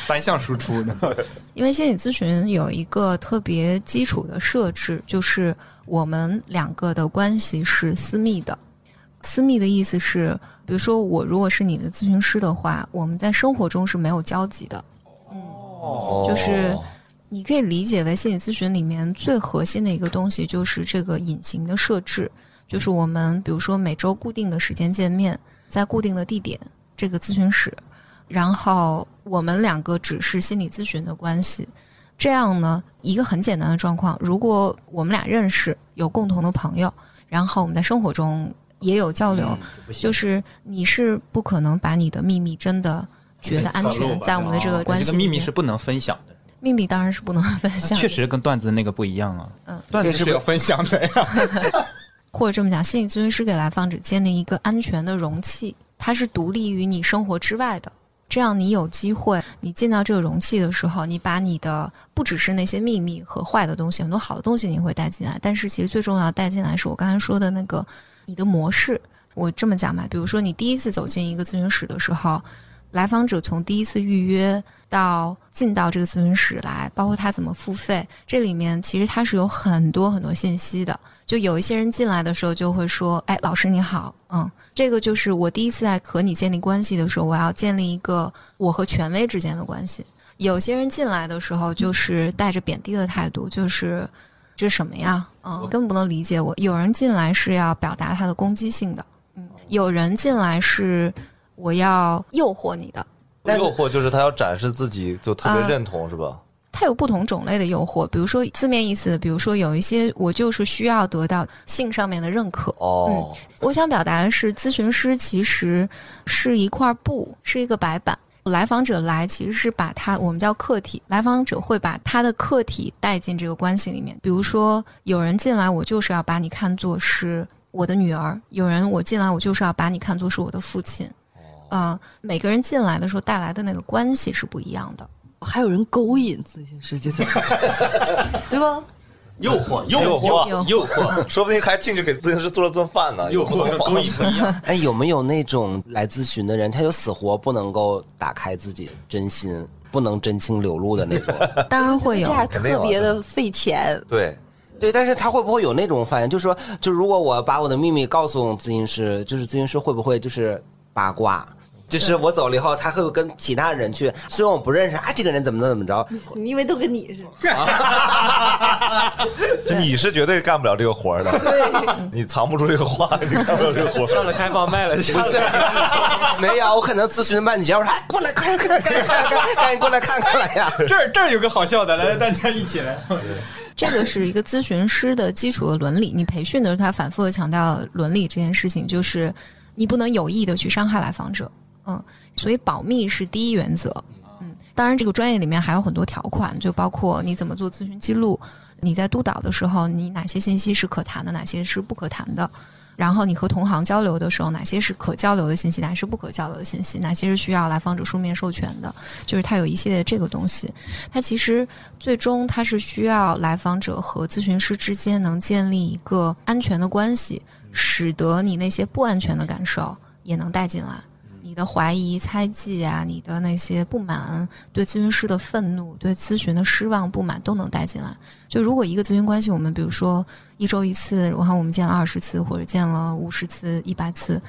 单向输出的。因为心理咨询有一个特别基础的设置，就是我们两个的关系是私密的。私密的意思是，比如说我如果是你的咨询师的话，我们在生活中是没有交集的。嗯，就是你可以理解为心理咨询里面最核心的一个东西，就是这个隐形的设置，就是我们比如说每周固定的时间见面，在固定的地点，这个咨询室，然后我们两个只是心理咨询的关系。这样呢，一个很简单的状况，如果我们俩认识，有共同的朋友，然后我们在生活中。也有交流，就是你是不可能把你的秘密真的觉得安全，在我们的这个关系这个秘密是不能分享的。秘密当然是不能分享，确实跟段子那个不一样啊。嗯，段子是要分享的呀。或者这么讲，心理咨询师给来访者建立一个安全的容器，它是独立于你生活之外的。这样，你有机会，你进到这个容器的时候，你把你的不只是那些秘密和坏的东西，很多好的东西你会带进来。但是，其实最重要带进来是我刚才说的那个你的模式。我这么讲吧，比如说你第一次走进一个咨询室的时候。来访者从第一次预约到进到这个咨询室来，包括他怎么付费，这里面其实他是有很多很多信息的。就有一些人进来的时候就会说：“哎，老师你好，嗯，这个就是我第一次在和你建立关系的时候，我要建立一个我和权威之间的关系。”有些人进来的时候就是带着贬低的态度，就是这是什么呀？嗯，根本不能理解我。有人进来是要表达他的攻击性的，嗯，有人进来是。我要诱惑你的，诱惑就是他要展示自己，就特别认同，是吧？它有不同种类的诱惑，比如说字面意思，比如说有一些我就是需要得到性上面的认可。哦，嗯，我想表达的是，咨询师其实是一块布，是一个白板。来访者来其实是把他我们叫客体，来访者会把他的客体带进这个关系里面。比如说有人进来，我就是要把你看作是我的女儿；有人我进来，我就是要把你看作是我的父亲。嗯，每个人进来的时候带来的那个关系是不一样的。还有人勾引咨询师，对吧？诱惑，诱惑，诱惑，说不定还进去给咨询师做了顿饭呢。诱惑勾引不一样。哎，有没有那种来咨询的人，他就死活不能够打开自己真心，不能真情流露的那种？当然会有，这样特别的费钱。对，对，但是他会不会有那种反应？就是说，就如果我把我的秘密告诉咨询师，就是咨询师会不会就是八卦？就是我走了以后，他会跟其他人去，虽然我不认识啊，这个人怎么能怎么着？你以为都跟你似的？就你是绝对干不了这个活的，你藏不住这个话，你干不了这个活。上了开放麦了，不是？没有，我可能咨询半截，我说哎，过来，快快快，赶紧过来看看来呀！这儿这儿有个好笑的，来来，大家一起来。这个是一个咨询师的基础的伦理，你培训的时候，他反复的强调伦理这件事情，就是你不能有意的去伤害来访者。嗯，所以保密是第一原则。嗯，当然这个专业里面还有很多条款，就包括你怎么做咨询记录，你在督导的时候，你哪些信息是可谈的，哪些是不可谈的。然后你和同行交流的时候，哪些是可交流的信息，哪些是不可交流的信息，哪些是需要来访者书面授权的，就是它有一系列这个东西。它其实最终它是需要来访者和咨询师之间能建立一个安全的关系，使得你那些不安全的感受也能带进来。你的怀疑、猜忌啊，你的那些不满，对咨询师的愤怒，对咨询的失望、不满，都能带进来。就如果一个咨询关系，我们比如说一周一次，然后我们见了二十次，或者见了五十次、一百次，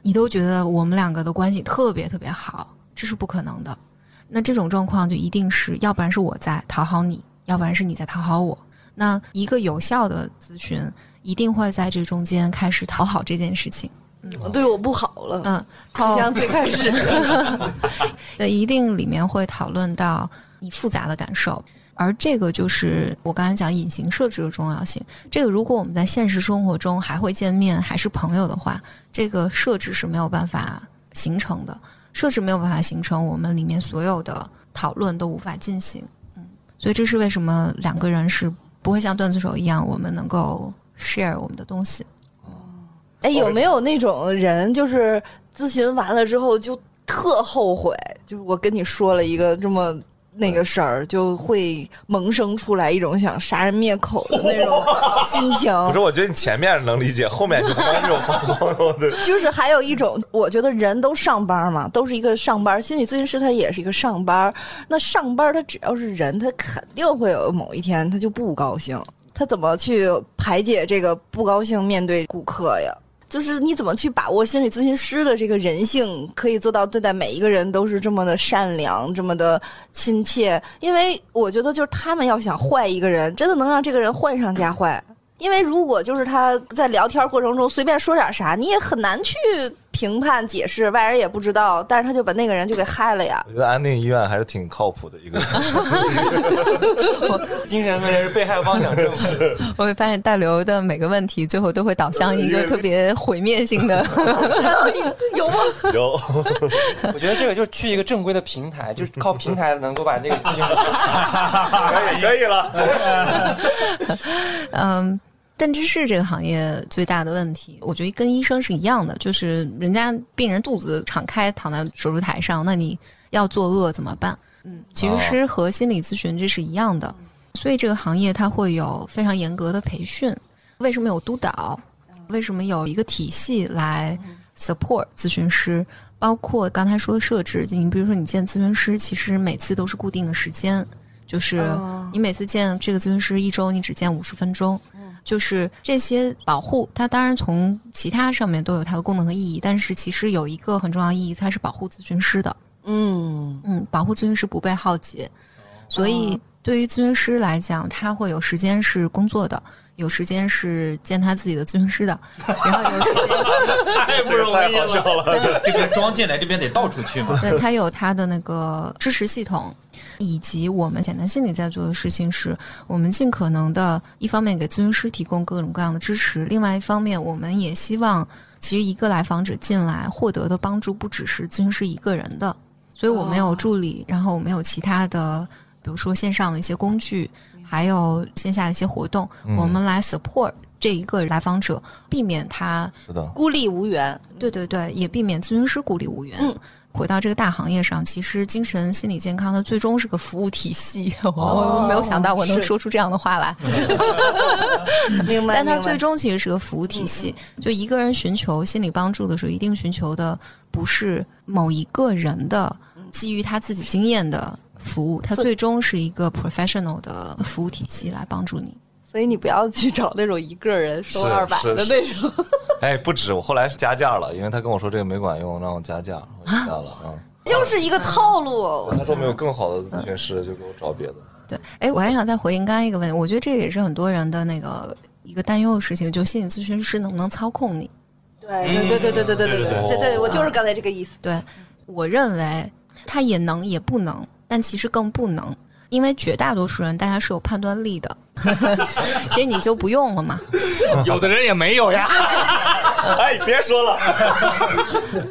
你都觉得我们两个的关系特别特别好，这是不可能的。那这种状况就一定是要不然是我在讨好你，要不然是你在讨好我。那一个有效的咨询，一定会在这中间开始讨好这件事情。对我不好了，嗯，好像最开始，对，一定里面会讨论到你复杂的感受，而这个就是我刚才讲隐形设置的重要性。这个如果我们在现实生活中还会见面，还是朋友的话，这个设置是没有办法形成的，设置没有办法形成，我们里面所有的讨论都无法进行。嗯，所以这是为什么两个人是不会像段子手一样，我们能够 share 我们的东西。哎，有没有那种人，就是咨询完了之后就特后悔？就是我跟你说了一个这么那个事儿，就会萌生出来一种想杀人灭口的那种心情。不是，我觉得你前面能理解，后面就慌这种慌慌的。就是还有一种，我觉得人都上班嘛，都是一个上班心理咨询师，他也是一个上班。那上班他只要是人，他肯定会有某一天他就不高兴，他怎么去排解这个不高兴面对顾客呀？就是你怎么去把握心理咨询师的这个人性，可以做到对待每一个人都是这么的善良，这么的亲切？因为我觉得，就是他们要想坏一个人，真的能让这个人坏上加坏。因为如果就是他在聊天过程中随便说点啥，你也很难去评判解释，外人也不知道，但是他就把那个人就给害了呀。我觉得安定医院还是挺靠谱的一个。精神分裂是被害妄想症。我会发现大刘的每个问题最后都会导向一个特别毁灭性的，有吗？有。我觉得这个就是去一个正规的平台，就是靠平台能够把这个咨询。可以，可以了。嗯。但这是这个行业最大的问题，我觉得跟医生是一样的，就是人家病人肚子敞开躺在手术台上，那你要作恶怎么办？嗯，其实和心理咨询这是一样的，所以这个行业它会有非常严格的培训。为什么有督导？为什么有一个体系来 support 咨询师？包括刚才说的设置，你比如说你见咨询师，其实每次都是固定的时间，就是你每次见这个咨询师一周你只见五十分钟。就是这些保护，它当然从其他上面都有它的功能和意义，但是其实有一个很重要意义，它是保护咨询师的。嗯。嗯，保护咨询师不被耗竭，所以对于咨询师来讲，他会有时间是工作的，有时间是见他自己的咨询师的，然后有时间 太不容易了，这边装进来，这边得倒出去嘛。对他有他的那个支持系统。以及我们简单心理在做的事情是，我们尽可能的，一方面给咨询师提供各种各样的支持，另外一方面，我们也希望，其实一个来访者进来获得的帮助不只是咨询师一个人的，所以我们有助理，然后我们有其他的，比如说线上的一些工具，还有线下的一些活动，我们来 support 这一个来访者，避免他是的孤立无援，对对对，也避免咨询师孤立无援。回到这个大行业上，其实精神心理健康它最终是个服务体系。我没有想到我能说出这样的话来 明白。但它最终其实是个服务体系。就一个人寻求心理帮助的时候，一定寻求的不是某一个人的基于他自己经验的服务，它最终是一个 professional 的服务体系来帮助你。所以你不要去找那种一个人收二百的那种。哎，不止，我后来是加价了，因为他跟我说这个没管用，让我加价，我加了啊。就是一个套路。他说没有更好的咨询师，就给我找别的。对，哎，我还想再回应刚刚一个问题，我觉得这也是很多人的那个一个担忧的事情，就心理咨询师能不能操控你？对对对对对对对对对对，我就是刚才这个意思。对，我认为他也能也不能，但其实更不能。因为绝大多数人，大家是有判断力的，其实你就不用了嘛。有的人也没有呀。哎，别说了。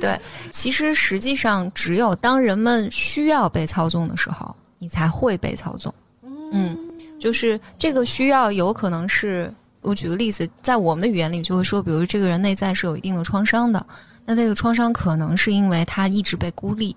对，其实实际上，只有当人们需要被操纵的时候，你才会被操纵。嗯，就是这个需要有可能是，我举个例子，在我们的语言里就会说，比如这个人内在是有一定的创伤的，那这个创伤可能是因为他一直被孤立。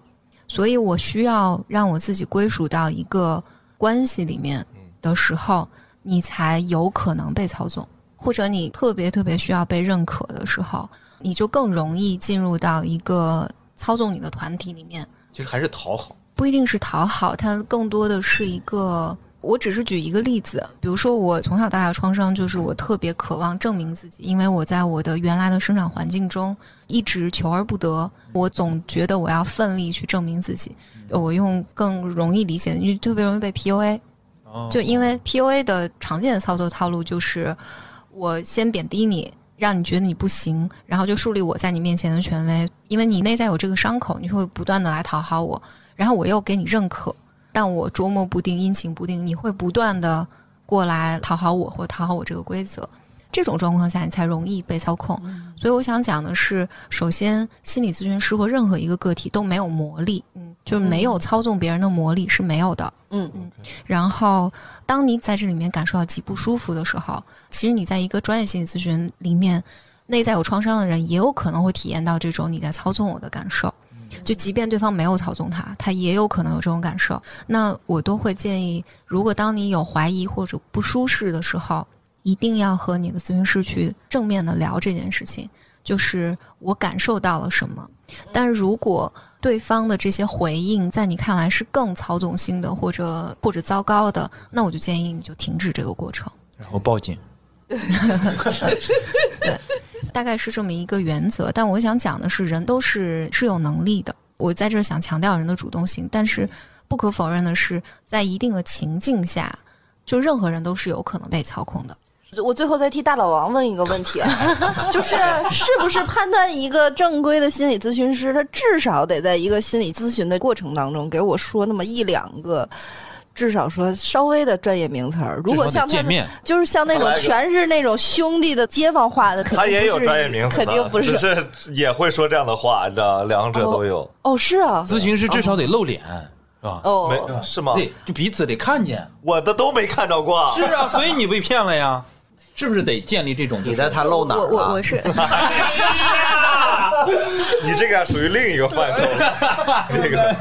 所以我需要让我自己归属到一个关系里面的时候，你才有可能被操纵；或者你特别特别需要被认可的时候，你就更容易进入到一个操纵你的团体里面。其实还是讨好，不一定是讨好，它更多的是一个。我只是举一个例子，比如说我从小到大的创伤就是我特别渴望证明自己，因为我在我的原来的生长环境中一直求而不得，我总觉得我要奋力去证明自己。我用更容易理解，你特别容易被 PUA，就因为 PUA 的常见的操作套路就是我先贬低你，让你觉得你不行，然后就树立我在你面前的权威，因为你内在有这个伤口，你会不断的来讨好我，然后我又给你认可。但我捉摸不定，阴晴不定，你会不断的过来讨好我，或讨好我这个规则，这种状况下你才容易被操控。所以我想讲的是，首先，心理咨询师或任何一个个体都没有魔力，嗯，就是没有操纵别人的魔力是没有的，嗯嗯。然后，当你在这里面感受到极不舒服的时候，其实你在一个专业心理咨询里面，内在有创伤的人也有可能会体验到这种你在操纵我的感受。就即便对方没有操纵他，他也有可能有这种感受。那我都会建议，如果当你有怀疑或者不舒适的时候，一定要和你的咨询师去正面的聊这件事情。就是我感受到了什么，但如果对方的这些回应在你看来是更操纵性的或者或者糟糕的，那我就建议你就停止这个过程，然后报警。对。大概是这么一个原则，但我想讲的是，人都是是有能力的。我在这儿想强调人的主动性，但是不可否认的是，在一定的情境下，就任何人都是有可能被操控的。我最后再替大老王问一个问题啊，就是是不是判断一个正规的心理咨询师，他至少得在一个心理咨询的过程当中给我说那么一两个。至少说稍微的专业名词儿，如果像他们见面，就是像那种全是那种兄弟的街坊话的，肯定他也有不是专业名词，肯定不只是。也会说这样的话，你知道，两者都有。哦，是啊，咨询师至少得露脸，是吧？哦，没是吗？对，就彼此得看见。我的都没看着过。是啊，所以你被骗了呀，是不是得建立这种？你在他露哪儿我我我？是 你这个属于另一个范畴。这个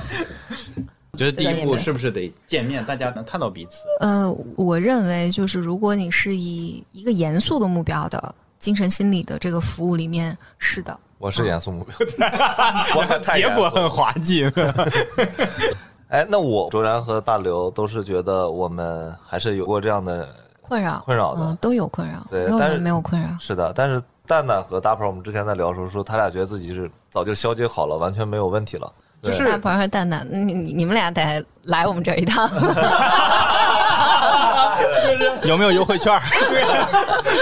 我觉得第一步是不是得见面，大家能看到彼此？呃，我认为就是如果你是以一个严肃的目标的精神心理的这个服务里面，是的，我是严肃目标，我们结果很滑稽。哎，那我卓然和大刘都是觉得我们还是有过这样的，困扰困扰的嗯，都有困扰，对但是没有人没有困扰。是的。但是蛋蛋和大鹏，我们之前在聊的时候说，他俩觉得自己是早就消解好了，完全没有问题了。对就是大鹏和蛋蛋，你你你们俩得来我们这一趟。有没有优惠券？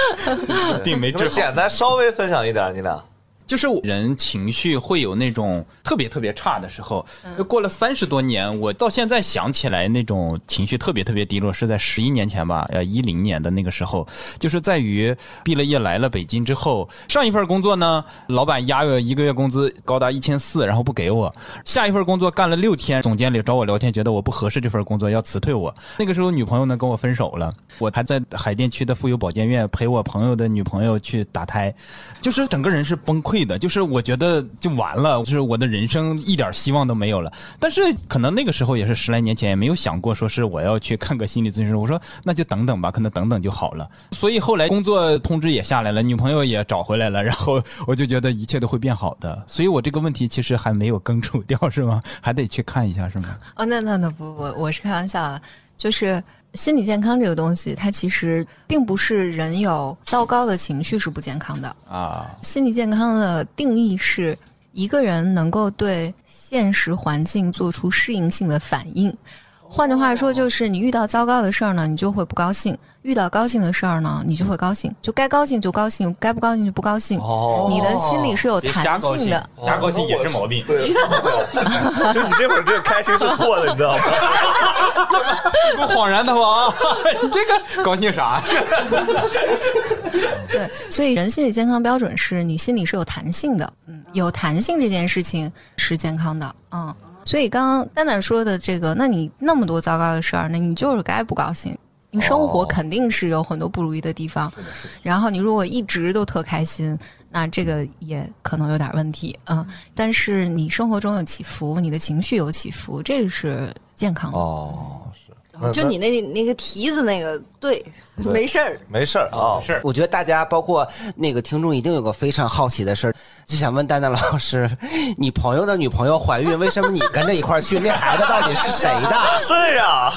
并没治好。能简单稍微分享一点，你俩就是人情绪会有那种特别特别差的时候，就过了三十多年，我到现在想起来那种情绪特别特别低落，是在十一年前吧，呃，一零年的那个时候，就是在于毕了业来了北京之后，上一份工作呢，老板压我一个月工资高达一千四，然后不给我；下一份工作干了六天，总监理找我聊天，觉得我不合适这份工作，要辞退我。那个时候女朋友呢跟我分手了，我还在海淀区的妇幼保健院陪我朋友的女朋友去打胎，就是整个人是崩溃的，就是我觉得就完了，就是我的人生一点希望都没有了。但是可能那个时候也是十来年前，也没有想过说是我要去看个心理咨询师。我说那就等等吧，可能等等就好了。所以后来工作通知也下来了，女朋友也找回来了，然后我就觉得一切都会变好的。所以我这个问题其实还没有根除掉，是吗？还得去看一下，是吗？哦，那那那不，我我是开玩笑的，就是心理健康这个东西，它其实并不是人有糟糕的情绪是不健康的。啊，心理健康的定义是一个人能够对现实环境做出适应性的反应。换句话说，就是你遇到糟糕的事儿呢，你就会不高兴；遇到高兴的事儿呢，你就会高兴。就该高兴就高兴，该不高兴就不高兴。哦你的心里是有弹性的。，瞎高兴也是毛病。对，就你这会儿这个开心是错的，你知道吗？我恍然大悟，你这个高兴啥？对，所以人心理健康标准是你心里是有弹性的，嗯，有弹性这件事情是健康的，嗯。所以刚刚蛋蛋说的这个，那你那么多糟糕的事儿，那你就是该不高兴。你生活肯定是有很多不如意的地方，然后你如果一直都特开心，那这个也可能有点问题，嗯。但是你生活中有起伏，你的情绪有起伏，这个是健康的。哦，是，就你那那个蹄子那个，对，没事儿。没事儿啊，是我觉得大家包括那个听众一定有个非常好奇的事儿，就想问丹丹老师，你朋友的女朋友怀孕，为什么你跟着一块儿去？那孩子到底是谁的？是啊，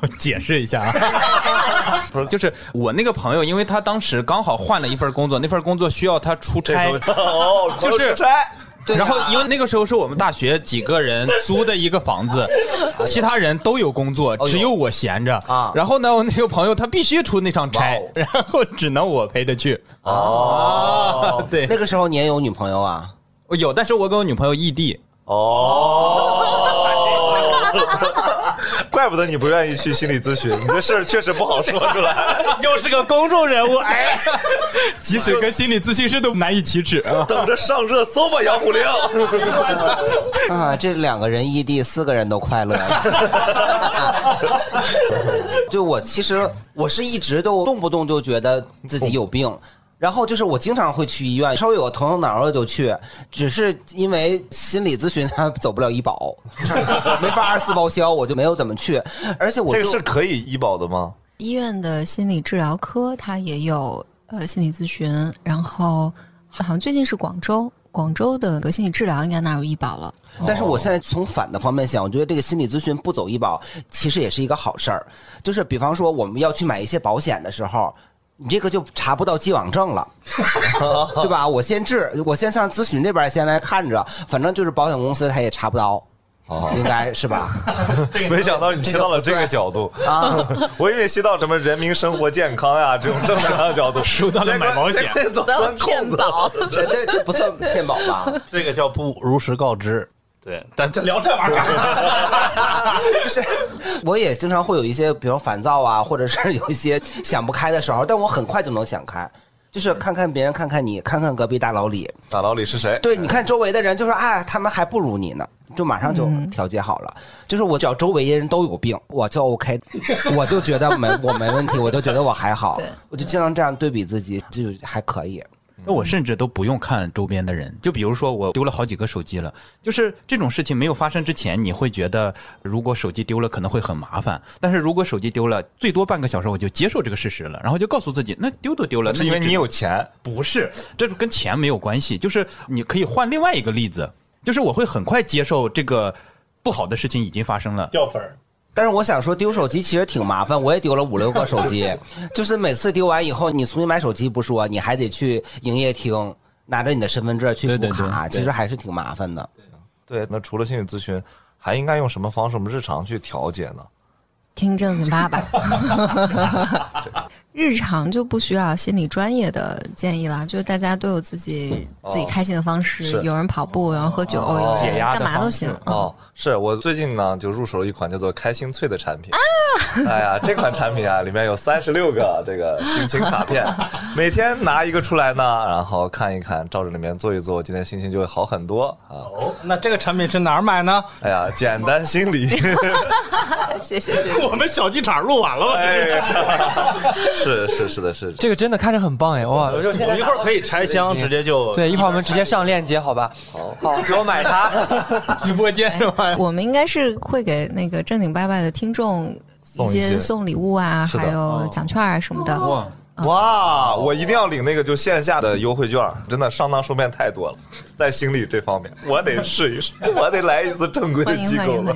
我，解释一下啊，不是，就是我那个朋友，因为他当时刚好换了一份工作，那份工作需要他出差，哦，就是出差，对。啊然后因为那个时候是我们大学几个人租的一个房子，其他人都有工作，只有我闲着啊。然后呢，我那个朋友他必须出那场差，然后只能我陪着去。哦。啊，对，那个时候你也有女朋友啊？我有，但是我跟我女朋友异地。哦，怪不得你不愿意去心理咨询，你这事儿确实不好说出来。又是个公众人物，哎，即使跟心理咨询师都难以启齿啊。等着上热搜吧，杨虎令。啊，这两个人异地，四个人都快乐了。就我其实我是一直都动不动就觉得自己有病。然后就是我经常会去医院，稍微有个疼疼挠的就去，只是因为心理咨询它走不了医保，没法二次报销，我就没有怎么去。而且我这个是可以医保的吗？医院的心理治疗科它也有呃心理咨询，然后好像最近是广州，广州的个心理治疗应该纳入医保了。但是我现在从反的方面想，我觉得这个心理咨询不走医保，其实也是一个好事儿。就是比方说我们要去买一些保险的时候，你这个就查不到既往症了，对吧？我先治，我先上咨询这边先来看着，反正就是保险公司他也查不到。哦应该是吧？没想到你切到了这个角度啊！我以为切到什么人民生活健康呀这种正能量的角度，说到了买保险骗。保。这这这不算骗保吧？这个叫不如实告知。对，但这聊这玩意儿，就是我也经常会有一些，比如烦躁啊，或者是有一些想不开的时候，但我很快就能想开。就是看看别人，看看你，看看隔壁大老李，大老李是谁？对，你看周围的人，就说啊，他们还不如你呢，就马上就调节好了。就是我只要周围的人都有病，我就 OK，我就觉得没我没问题，我就觉得我还好，我就经常这样对比自己，就还可以。那我甚至都不用看周边的人，就比如说我丢了好几个手机了，就是这种事情没有发生之前，你会觉得如果手机丢了可能会很麻烦，但是如果手机丢了，最多半个小时我就接受这个事实了，然后就告诉自己，那丢都丢了，是因为你有钱。不是，这跟钱没有关系，就是你可以换另外一个例子，就是我会很快接受这个不好的事情已经发生了。掉粉儿。但是我想说，丢手机其实挺麻烦，我也丢了五六个手机，就是每次丢完以后，你重新买手机不说，你还得去营业厅拿着你的身份证去对对补卡，对其实还是挺麻烦的。对，那除了心理咨询，还应该用什么方式我们日常去调节呢？听正经爸爸，日常就不需要心理专业的建议了，就是大家都有自己、自己开心的方式，是。有人跑步，有人喝酒，哦。有人解压干嘛都行。嗯。哦，是我最近呢就入手了一款叫做开心脆的产品。啊。哎呀，这款产品啊，里面有三十六个这个心情卡片，每天拿一个出来呢，然后看一看，照着里面做一做，今天心情就会好很多。啊。哦，那这个产品是哪儿买呢？哎呀，简单心理，谢 谢谢谢。我们小剧场录完了吧？哎呀，是是是的是，这个真的看着很棒哎，哇！我就现在我们一会儿可以拆箱，直接就对，一会儿我们直接上链接，好吧？好，好给我买它。直播间是吧？我们应该是会给那个正经八百的听众一送一些些送礼物啊，还有奖券啊什么的。哇，哇，我一定要领那个就线下的优惠券，真的上当受骗太多了，在心理这方面，我得试一试，我得来一次正规的机构了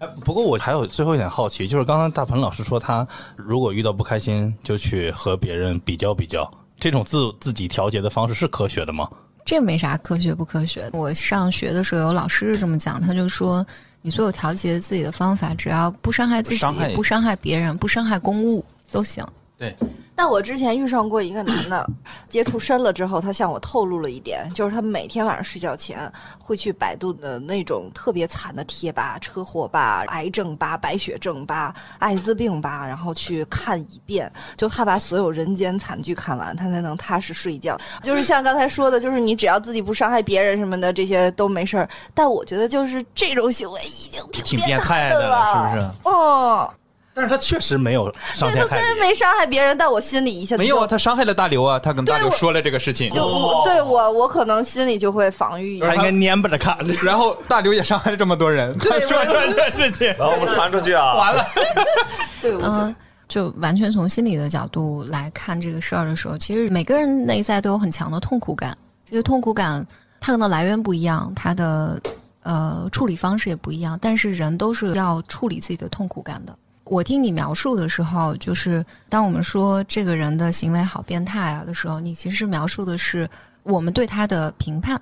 哎不过我还有最后一点好奇，就是刚刚大鹏老师说他如果遇到不开心就去和别人比较比较，这种自自己调节的方式是科学的吗？这没啥科学不科学。我上学的时候有老师是这么讲，他就说你所有调节自己的方法，只要不伤害自己、伤不伤害别人、不伤害公物都行。对，但我之前遇上过一个男的，接触深了之后，他向我透露了一点，就是他每天晚上睡觉前会去百度的那种特别惨的贴吧、车祸吧、癌症吧、白血症吧、艾滋病吧，然后去看一遍，就他把所有人间惨剧看完，他才能踏实睡觉。就是像刚才说的，就是你只要自己不伤害别人什么的，这些都没事儿。但我觉得就是这种行为已经挺变变态的的了，是不是？哦，但是他确实没有伤害理。他虽然没伤害别人，但我心里一下子没有啊，他伤害了大刘啊，他跟大刘说了这个事情，就我对我我可能心里就会防御一下。他应该蔫巴着看，然后大刘也伤害了这么多人，他说出这事情，然后我们传出去啊，完了，对，我嗯，就完全从心理的角度来看这个事儿的时候，其实每个人内在都有很强的痛苦感。这个痛苦感，它可能来源不一样，它的呃处理方式也不一样，但是人都是要处理自己的痛苦感的。我听你描述的时候，就是当我们说这个人的行为好变态啊的时候，你其实描述的是我们对他的评判。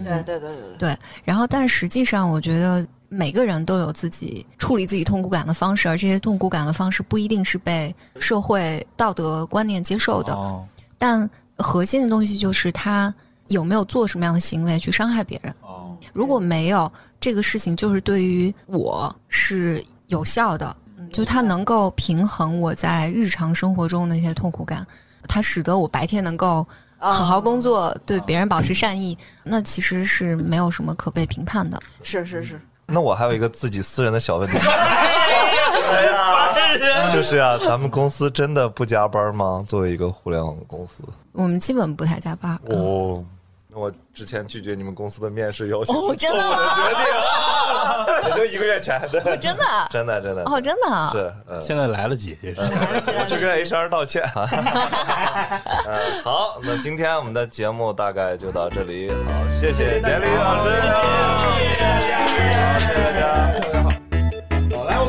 对对对对对，对，然后但实际上，我觉得每个人都有自己处理自己痛苦感的方式，而这些痛苦感的方式不一定是被社会道德观念接受的。哦，但核心的东西就是他有没有做什么样的行为去伤害别人。哦，如果没有，这个事情就是对于我是有效的，嗯，就它能够平衡我在日常生活中的一些痛苦感，它使得我白天能够。好好工作，对别人保持善意，那其实是没有什么可被评判的。是是是，那我还有一个自己私人的小问题。哎呀，就是啊，咱们公司真的不加班吗？作为一个互联网公司，我们基本不太加班。我之前拒绝你们公司的面试邀请，哦真的吗我决定啊，也就一个月前，真的，真的真的，真的，哦，真的啊是，嗯。现在来得及，也是。我去跟 HR 道歉。嗯，好，那今天我们的节目大概就到这里。好，谢谢杰里老师，谢谢大家。好，来，我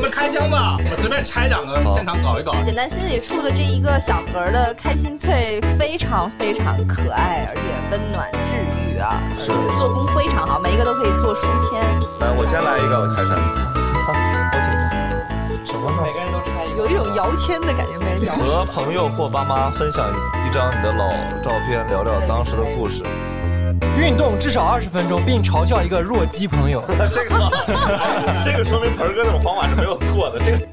们开箱吧，我随便拆两个，现场搞一搞。简单心里出的这一个小盒的开心脆非常非常可爱，而且温暖治愈啊，是做工非常好，每一个都可以做书签。来，我先来一个，我看看。什么呢？每个人都拆一个。有一种摇签的感觉，没人摇。和朋友或爸妈分享一张你的老照片，聊聊当时的故事。运动至少二十分钟，并嘲笑一个弱鸡朋友。这个，这个说明盆儿哥那种方法是没有错的。这个，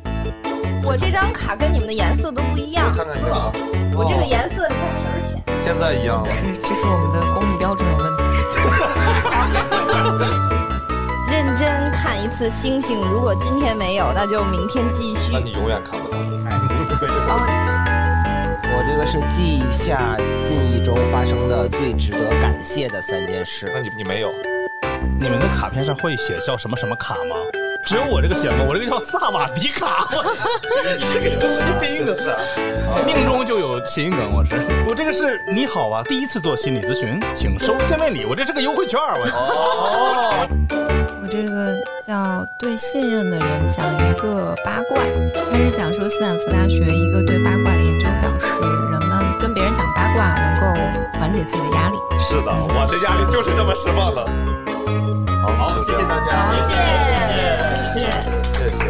我这张卡跟你们的颜色都不一样，看看这个啊，我这个颜色你看皮儿浅。现在一样了。是 这是我们的工艺标准有问题。认真看一次星星，如果今天没有，那就明天继续那。你永远看不到。我这个是记下近一周发生的最值得感谢的三件事那。你你没有？你们的卡片上会写叫什么什么卡吗？只有我这个写吗？我这个叫萨瓦迪卡，我 这个是谐音梗，是啊。命中就有谐音梗。我是我这个是你好啊，第一次做心理咨询，请收见面礼。我这是个优惠券，我哦，我这个叫对信任的人讲一个八卦，他是讲说斯坦福大学一个对八卦的研究表卦能够缓解自己的压力。是的，我的压力就是这么释放的。好，谢谢大家。好，谢谢谢谢谢谢。谢谢。